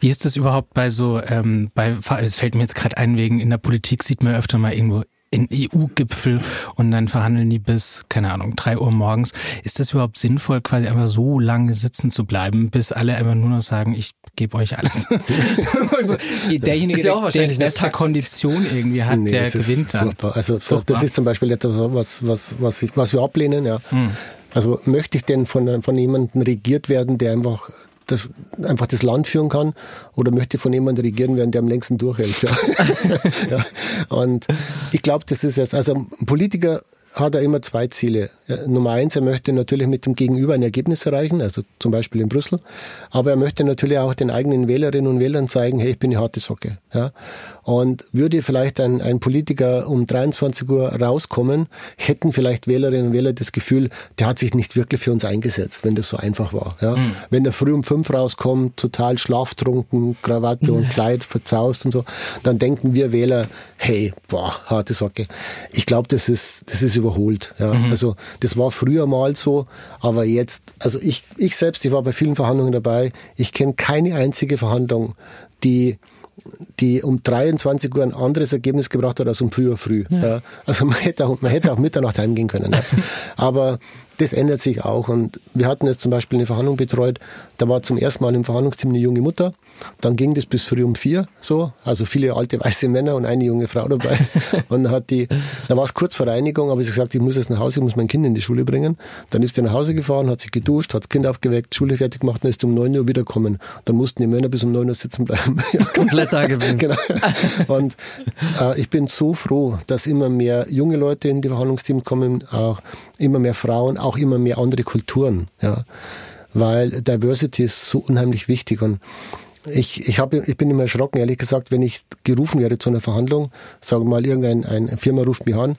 Wie ist das überhaupt bei so, ähm, bei, es fällt mir jetzt gerade ein, wegen in der Politik sieht man öfter mal irgendwo in EU-Gipfel und dann verhandeln die bis, keine Ahnung, drei Uhr morgens. Ist das überhaupt sinnvoll, quasi einfach so lange sitzen zu bleiben, bis alle einfach nur noch sagen, ich gebe euch alles? Derjenige, ist ja auch wahrscheinlich der bessere Kondition irgendwie hat, Nee, der gewinnt dann. Furchtbar. Also Furchtbar. das ist zum Beispiel etwas, was, was, was, ich, was wir ablehnen. Ja. Hm. Also möchte ich denn von, von jemandem regiert werden, der einfach das, einfach das Land führen kann, oder möchte von jemandem regieren werden, der am längsten durchhält? Ja. ja. Und ich glaube, das ist jetzt, also ein Politiker hat er immer zwei Ziele. Nummer eins, er möchte natürlich mit dem Gegenüber ein Ergebnis erreichen, also zum Beispiel in Brüssel. Aber er möchte natürlich auch den eigenen Wählerinnen und Wählern zeigen, hey, ich bin eine harte Socke. Ja? Und würde vielleicht ein, ein Politiker um 23 Uhr rauskommen, hätten vielleicht Wählerinnen und Wähler das Gefühl, der hat sich nicht wirklich für uns eingesetzt, wenn das so einfach war. Ja? Wenn er früh um fünf rauskommt, total schlaftrunken, Krawatte und Kleid verzaust und so, dann denken wir Wähler, hey, boah, harte Socke. Ich glaube, das ist, das ist überholt. Ja? Also das war früher mal so, aber jetzt, also ich, ich selbst, ich war bei vielen Verhandlungen dabei, ich kenne keine einzige Verhandlung, die die um 23 Uhr ein anderes Ergebnis gebracht hat als um früher früh. Ja. Also man hätte, auch, man hätte auch Mitternacht heimgehen können. Aber das ändert sich auch. Und wir hatten jetzt zum Beispiel eine Verhandlung betreut, da war zum ersten Mal im Verhandlungsteam eine junge Mutter. Dann ging das bis früh um vier so, also viele alte weiße Männer und eine junge Frau dabei. Und hat die, da war es kurz vor Reinigung, aber sie hat gesagt, ich muss jetzt nach Hause, ich muss mein Kind in die Schule bringen. Dann ist sie nach Hause gefahren, hat sich geduscht, hat das Kind aufgeweckt, Schule fertig gemacht und ist um neun Uhr wiederkommen. Dann mussten die Männer bis um neun Uhr sitzen bleiben. Komplett da gewesen. genau. Und äh, ich bin so froh, dass immer mehr junge Leute in die Verhandlungsteams kommen, auch immer mehr Frauen, auch immer mehr andere Kulturen, ja. Weil Diversity ist so unheimlich wichtig und ich, ich, hab, ich bin immer erschrocken, ehrlich gesagt, wenn ich gerufen werde zu einer Verhandlung, sagen wir mal, irgendeine eine Firma ruft mich an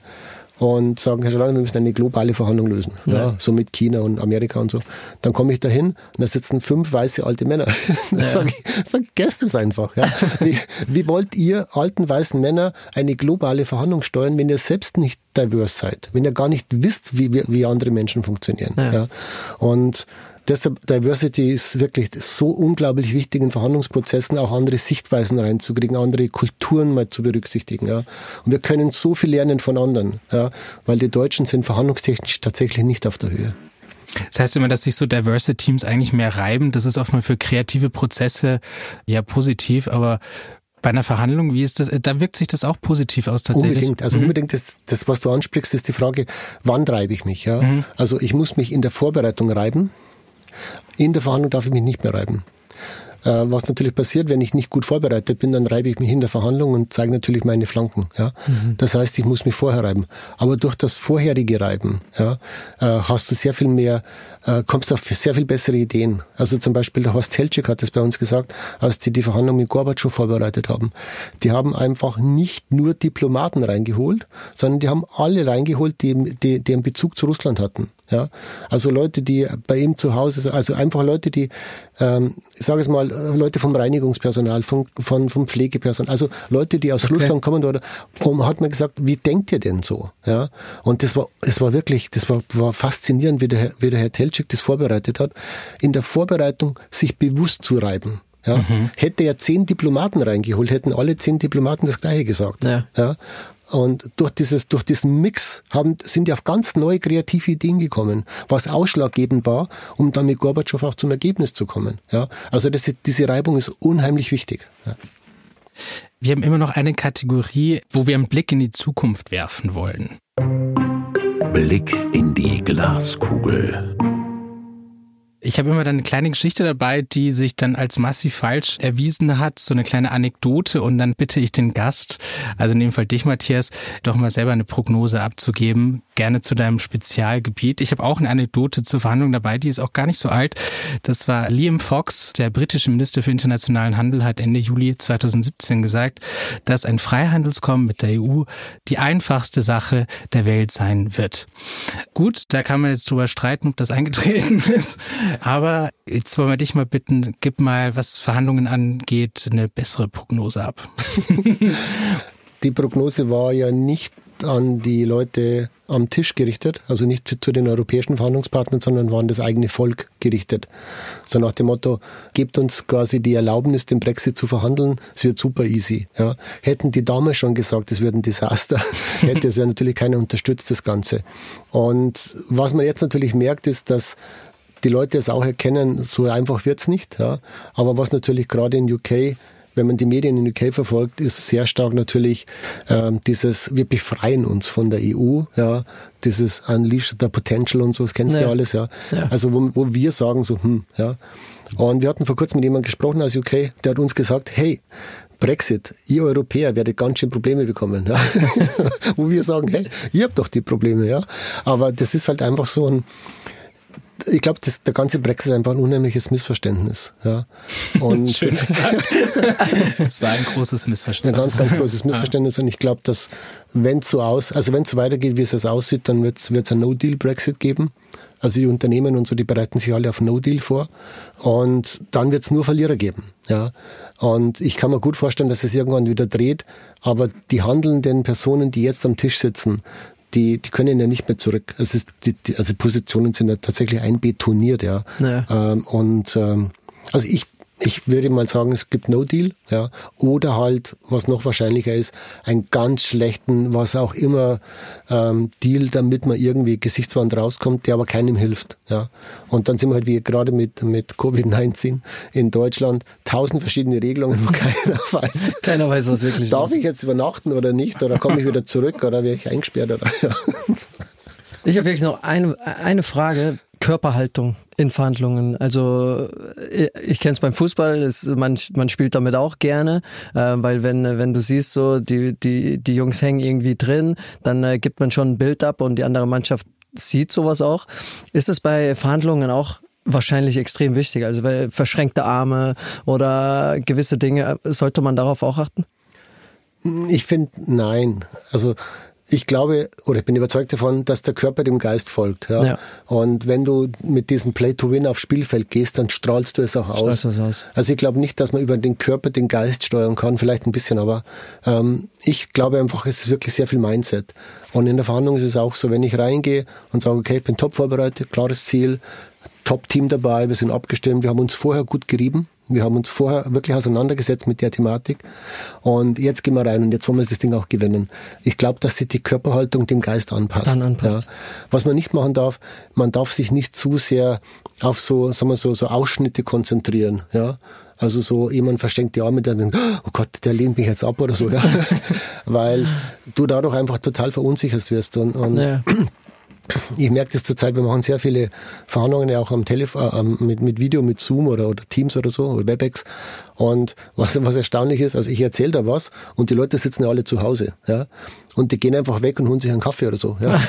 und sagen, Herr Schalanger, wir müssen eine globale Verhandlung lösen. Ja. so mit China und Amerika und so. Dann komme ich dahin und da sitzen fünf weiße alte Männer. Dann Ja. sage ich, vergesst es einfach. Ja. Wie, wie wollt ihr alten weißen Männer eine globale Verhandlung steuern, wenn ihr selbst nicht diverse seid? Wenn ihr gar nicht wisst, wie, wie, wie andere Menschen funktionieren? Ja. Ja. Und Deshalb Diversity ist wirklich so unglaublich wichtig in Verhandlungsprozessen, auch andere Sichtweisen reinzukriegen, andere Kulturen mal zu berücksichtigen. Ja. Und wir können so viel lernen von anderen, ja, weil die Deutschen sind verhandlungstechnisch tatsächlich nicht auf der Höhe. Das heißt immer, dass sich so diverse Teams eigentlich mehr reiben. Das ist oft mal für kreative Prozesse ja positiv, aber bei einer Verhandlung, wie ist das? Da wirkt sich das auch positiv aus tatsächlich. Unbedingt. Also unbedingt das, das, was du ansprichst, ist die Frage, wann reibe ich mich? Ja? Also ich muss mich in der Vorbereitung reiben. In der Verhandlung darf ich mich nicht mehr reiben. Äh, Was natürlich passiert, wenn ich nicht gut vorbereitet bin, dann reibe ich mich in der Verhandlung und zeige natürlich meine Flanken. Ja? Das heißt, ich muss mich vorher reiben. Aber durch das vorherige Reiben ja, äh, hast du sehr viel mehr, äh, kommst auf sehr viel bessere Ideen. Also zum Beispiel der Horst Helczyk hat es bei uns gesagt, als die die Verhandlung mit Gorbatschow vorbereitet haben. Die haben einfach nicht nur Diplomaten reingeholt, sondern die haben alle reingeholt, die, die, die einen Bezug zu Russland hatten. Ja, also Leute, die bei ihm zu Hause, also einfach Leute, die, ähm, ich sage es mal, äh, Leute vom Reinigungspersonal, von, von vom Pflegepersonal, also Leute, die aus Okay. Russland kommen oder, und hat mir gesagt, wie denkt ihr denn so? Ja, und das war, es war wirklich, das war, war faszinierend, wie der, Herr- wie der Herr Telczyk das vorbereitet hat, in der Vorbereitung sich bewusst zu reiben. Ja, hätte er zehn Diplomaten reingeholt, hätten alle zehn Diplomaten das Gleiche gesagt. Ja. Ja. Und durch dieses, durch diesen Mix haben, sind die auf ganz neue kreative Ideen gekommen, was ausschlaggebend war, um dann mit Gorbatschow auch zum Ergebnis zu kommen. Ja. Also das, diese Reibung ist unheimlich wichtig. Ja. Wir haben immer noch eine Kategorie, wo wir einen Blick in die Zukunft werfen wollen. Blick in die Glaskugel. Ich habe immer dann eine kleine Geschichte dabei, die sich dann als massiv falsch erwiesen hat, so eine kleine Anekdote. Und dann bitte ich den Gast, also in dem Fall dich, Matthias, doch mal selber eine Prognose abzugeben, gerne zu deinem Spezialgebiet. Ich habe auch eine Anekdote zur Verhandlung dabei, die ist auch gar nicht so alt. Das war Liam Fox, der britische Minister für internationalen Handel, hat Ende Juli 2017 gesagt, dass ein Freihandelskommen mit der EU die einfachste Sache der Welt sein wird. Gut, da kann man jetzt drüber streiten, ob das eingetreten ist. Aber jetzt wollen wir dich mal bitten, gib mal, was Verhandlungen angeht, eine bessere Prognose ab. Die Prognose war ja nicht an die Leute am Tisch gerichtet, also nicht zu den europäischen Verhandlungspartnern, sondern waren das eigene Volk gerichtet. So nach dem Motto, gebt uns quasi die Erlaubnis, den Brexit zu verhandeln, es wird super easy. Ja. Hätten die damals schon gesagt, es wird ein Desaster, hätte es ja natürlich keiner unterstützt, das Ganze. Und was man jetzt natürlich merkt, ist, dass die Leute es auch erkennen, so einfach wird's nicht. Ja. Aber was natürlich gerade in UK wenn man die Medien in UK verfolgt, ist sehr stark natürlich ähm, dieses, wir befreien uns von der EU, ja, dieses Unleash the Potential und so, das kennst du ja alles, ja. ja. Also wo, wo wir sagen so, hm, ja. Und wir hatten vor kurzem mit jemandem gesprochen aus UK, der hat uns gesagt, hey, Brexit, ihr Europäer werdet ganz schön Probleme bekommen. Ja? Wo wir sagen, hey, ihr habt doch die Probleme, ja. Aber das ist halt einfach so ein, ich glaube, der ganze Brexit ist einfach ein unheimliches Missverständnis. Ja. Und Schön gesagt. Es war ein großes Missverständnis. Ein ganz, ganz großes Missverständnis. Und ich glaube, dass wenn es so aus, also wenn es so weitergeht, wie es jetzt aussieht, dann wird es ein No-Deal-Brexit geben. Also die Unternehmen und so, die bereiten sich alle auf No-Deal vor. Und dann wird es nur Verlierer geben. Ja. Und ich kann mir gut vorstellen, dass es irgendwann wieder dreht. Aber die handelnden Personen, die jetzt am Tisch sitzen, die, die können ja nicht mehr zurück. Also, die, die, also Positionen sind ja tatsächlich einbetoniert, ja. ja. Ähm, und ähm, also ich ich würde mal sagen, es gibt No Deal, ja, oder halt, was noch wahrscheinlicher ist, einen ganz schlechten, was auch immer ähm, Deal, damit man irgendwie Gesichtswand rauskommt, der aber keinem hilft, ja. Und dann sind wir halt wie gerade mit mit Covid-19 in Deutschland tausend verschiedene Regelungen, wo keiner weiß. Keiner weiß, was wirklich. Darf ich jetzt übernachten oder nicht? Oder komme ich wieder zurück? Oder werde ich eingesperrt? Oder, ja. Ich habe wirklich noch eine, eine Frage. Körperhaltung in Verhandlungen. Also äh, ich kenne es beim Fußball, ist, man, man spielt damit auch gerne, äh, weil wenn, wenn du siehst, so die, die, die Jungs hängen irgendwie drin, dann äh, gibt man schon ein Bild ab und die andere Mannschaft sieht sowas auch. Ist es bei Verhandlungen auch wahrscheinlich extrem wichtig? Also verschränkte Arme oder gewisse Dinge, sollte man darauf auch achten? Ich finde, nein. Also ich glaube oder ich bin überzeugt davon, dass der Körper dem Geist folgt. Ja? ja. Und wenn du mit diesem Play to Win aufs Spielfeld gehst, dann strahlst du es auch aus. Es aus. Also ich glaube nicht, dass man über den Körper den Geist steuern kann, vielleicht ein bisschen, aber ähm, ich glaube einfach, es ist wirklich sehr viel Mindset. Und in der Verhandlung ist es auch so, wenn ich reingehe und sage, okay, ich bin top vorbereitet, klares Ziel, Top-Team dabei, wir sind abgestimmt, wir haben uns vorher gut gerieben, wir haben uns vorher wirklich auseinandergesetzt mit der Thematik und jetzt gehen wir rein und jetzt wollen wir das Ding auch gewinnen. Ich glaube, dass sich die Körperhaltung dem Geist anpasst. Dann anpasst. Ja. Was man nicht machen darf, man darf sich nicht zu sehr auf so, sagen wir so, so Ausschnitte konzentrieren. Ja. Also so jemand verschenkt die Arme, der denkt, oh Gott, der lehnt mich jetzt ab oder so, ja. Weil du dadurch einfach total verunsichert wirst und, und ja. Ich merke das zurzeit, wir machen sehr viele Verhandlungen ja auch am Telefon, äh, mit, mit Video, mit Zoom oder, oder Teams oder so, oder WebEx. Und was, was erstaunlich ist, also ich erzähle da was und die Leute sitzen ja alle zu Hause. Ja? Und die gehen einfach weg und holen sich einen Kaffee oder so. Ja.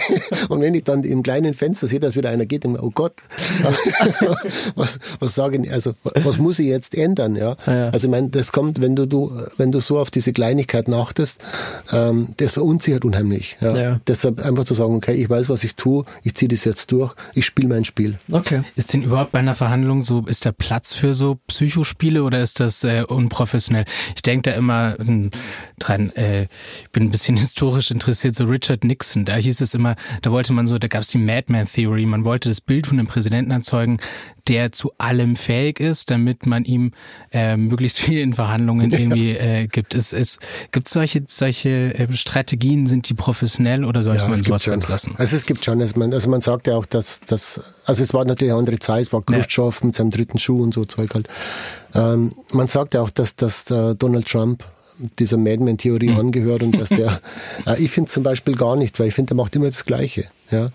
und wenn ich dann im kleinen Fenster sehe, dass wieder einer geht, dann, oh Gott, was, was sagen, also was muss ich jetzt ändern? Ja? ja. Also ich meine, das kommt, wenn du, du, wenn du so auf diese Kleinigkeit achtest, ähm, das verunsichert unheimlich. Ja? ja. Deshalb einfach zu sagen, okay, ich weiß, was ich tue, ich ziehe das jetzt durch, ich spiele mein Spiel. Okay. Ist denn überhaupt bei einer Verhandlung so, ist da Platz für so Psychospiele oder ist das äh, unprofessionell? Ich denke da immer dran, äh, ich bin ein bisschen bisschen historisch interessiert, so Richard Nixon, da hieß es immer, da wollte man so, da gab es die Madman Theory, man wollte das Bild von einem Präsidenten erzeugen, der zu allem fähig ist, damit man ihm äh, möglichst viel in Verhandlungen irgendwie äh, gibt. Es, es gibt solche solche äh, Strategien, sind die professionell oder sollte ja, man sowas ganz lassen? Also es gibt schon, also man, also man sagt ja auch, dass, dass also es war natürlich eine andere Zeit, es war Khrushchev ja. mit seinem dritten Schuh und so Zeug halt. Ähm, man sagt ja auch, dass, dass Donald Trump dieser Madman-Theorie mhm. angehört und dass der, äh, ich finde zum Beispiel gar nicht, weil ich finde, der macht immer das Gleiche. Ja.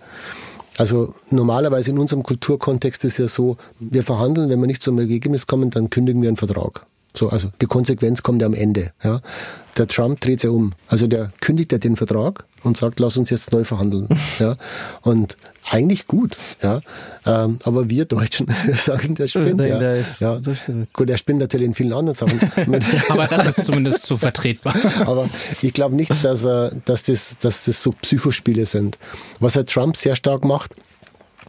Also normalerweise in unserem Kulturkontext ist ja so, wir verhandeln, wenn wir nicht zum Ergebnis kommen, dann kündigen wir einen Vertrag. So, also die Konsequenz kommt ja am Ende. Ja. Der Trump dreht ja um. Also der kündigt ja den Vertrag und sagt, lass uns jetzt neu verhandeln. ja. Und eigentlich gut, ja. Ähm, aber wir Deutschen sagen, der spinnt. Denke, ja. Der ist, ja. Gut, der spinnt natürlich in vielen anderen Sachen. aber das ist zumindest so vertretbar. aber ich glaube nicht, dass, er, dass, das, dass das so Psychospiele sind. Was er Trump sehr stark macht,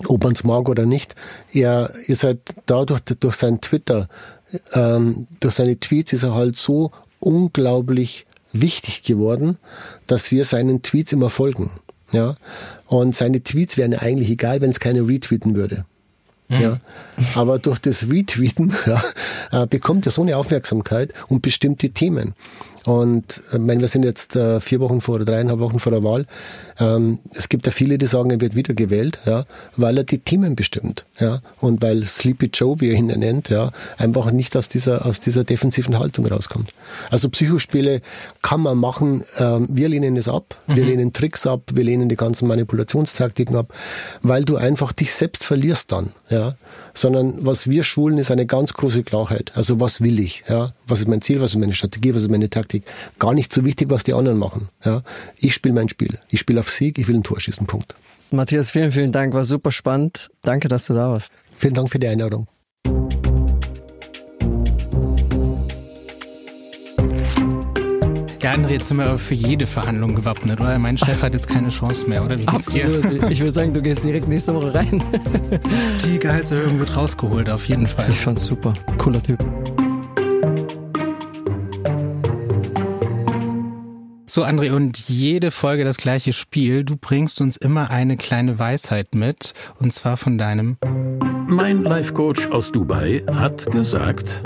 ob man es mag oder nicht, er ist halt dadurch, durch sein Twitter, ähm, durch seine Tweets ist er halt so unglaublich wichtig geworden, dass wir seinen Tweets immer folgen. Ja, und seine Tweets wären ja eigentlich egal, wenn es keine retweeten würde. Ja, aber durch das Retweeten ja, äh, bekommt er so eine Aufmerksamkeit und bestimmte Themen. Und ich meine, wir sind jetzt äh, vier Wochen vor oder dreieinhalb Wochen vor der Wahl. Ähm, es gibt ja viele, die sagen, er wird wieder gewählt, ja, weil er die Themen bestimmt, ja, und weil Sleepy Joe, wie er ihn nennt, ja, einfach nicht aus dieser aus dieser defensiven Haltung rauskommt. Also Psychospiele kann man machen. Ähm, wir lehnen es ab, mhm. wir lehnen Tricks ab, wir lehnen die ganzen Manipulationstaktiken ab, weil du einfach dich selbst verlierst dann, ja sondern was wir schulen, ist eine ganz große Klarheit. Also was will ich? Ja? Was ist mein Ziel? Was ist meine Strategie? Was ist meine Taktik? Gar nicht so wichtig, was die anderen machen. Ja? Ich spiele mein Spiel. Ich spiele auf Sieg. Ich will ein Tor schießen. Punkt. Matthias, vielen, vielen Dank. War super spannend. Danke, dass du da warst. Vielen Dank für die Einladung. Ja, André, jetzt sind wir für jede Verhandlung gewappnet, oder? Mein Chef hat jetzt keine Chance mehr, oder? Wie geht's Absolut. dir? Ich würde sagen, du gehst direkt nächste Woche rein. Die Gehaltserhöhung wird rausgeholt, auf jeden Fall. Ich fand's super. Cooler Typ. So, André, und jede Folge das gleiche Spiel. Du bringst uns immer eine kleine Weisheit mit, und zwar von deinem. Mein Life Coach aus Dubai hat gesagt.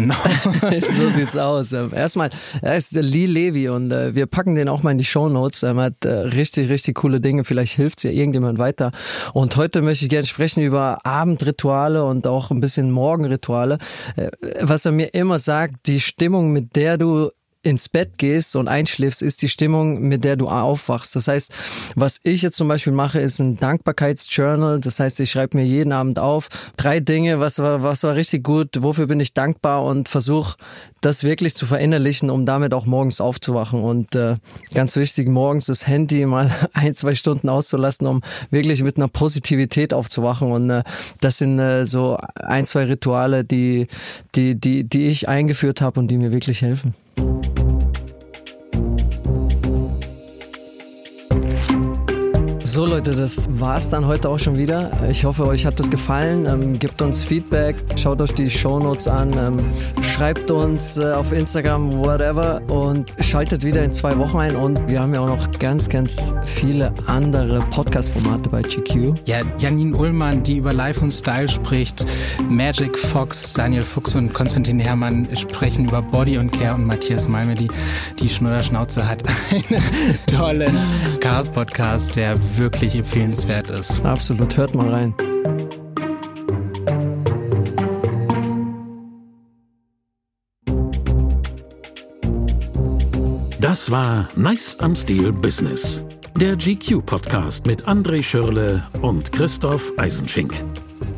Genau. so sieht's aus. Erstmal, er ist der Lee Levy und äh, wir packen den auch mal in die Show Notes. Er hat äh, richtig, richtig coole Dinge. Vielleicht hilft's ja irgendjemand weiter. Und heute möchte ich gerne sprechen über Abendrituale und auch ein bisschen Morgenrituale. Äh, was er mir immer sagt, die Stimmung, mit der du ins Bett gehst und einschläfst, ist die Stimmung, mit der du aufwachst. Das heißt, was ich jetzt zum Beispiel mache, ist ein Dankbarkeitsjournal. Das heißt, ich schreibe mir jeden Abend auf drei Dinge, was war, was war richtig gut, wofür bin ich dankbar und versuche das wirklich zu verinnerlichen, um damit auch morgens aufzuwachen. Und äh, ganz wichtig, morgens das Handy mal ein, zwei Stunden auszulassen, um wirklich mit einer Positivität aufzuwachen. Und äh, das sind äh, so ein, zwei Rituale, die, die, die, die ich eingeführt habe und die mir wirklich helfen. Thank you. So Leute, das war's dann heute auch schon wieder. Ich hoffe, euch hat das gefallen. Ähm, gebt uns Feedback, schaut euch die Shownotes an, ähm, schreibt uns äh, auf Instagram, whatever und schaltet wieder in zwei Wochen ein. Und wir haben ja auch noch ganz, ganz viele andere Podcast-Formate bei GQ. Ja, Janine Ullmann, die über Life und Style spricht. Magic Fox, Daniel Fuchs und Konstantin Herrmann sprechen über Body und Care und Matthias Malme, die, die Schnurrschnauze hat einen tollen Chaos-Podcast, der wirklich empfehlenswert ist. Absolut, hört mal rein. Das war Nice am Stil Business. Der GQ-Podcast mit André Schürle und Christoph Eisenschink.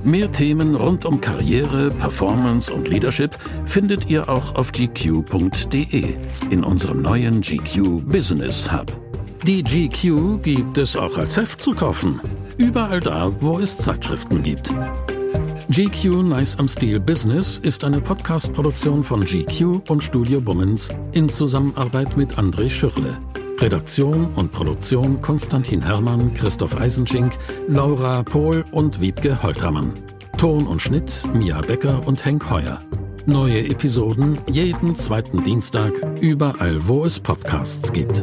Mehr Themen rund um Karriere, Performance und Leadership findet ihr auch auf gq.de in unserem neuen GQ Business Hub. Die GQ gibt es auch als Heft zu kaufen. Überall da, wo es Zeitschriften gibt. GQ Nice am Stil Business ist eine Podcast-Produktion von GQ und Studio Bummens in Zusammenarbeit mit André Schürle. Redaktion und Produktion Konstantin Herrmann, Christoph Eisenschink, Laura Pohl und Wiebke Holtermann. Ton und Schnitt Mia Becker und Henk Heuer. Neue Episoden jeden zweiten Dienstag überall, wo es Podcasts gibt.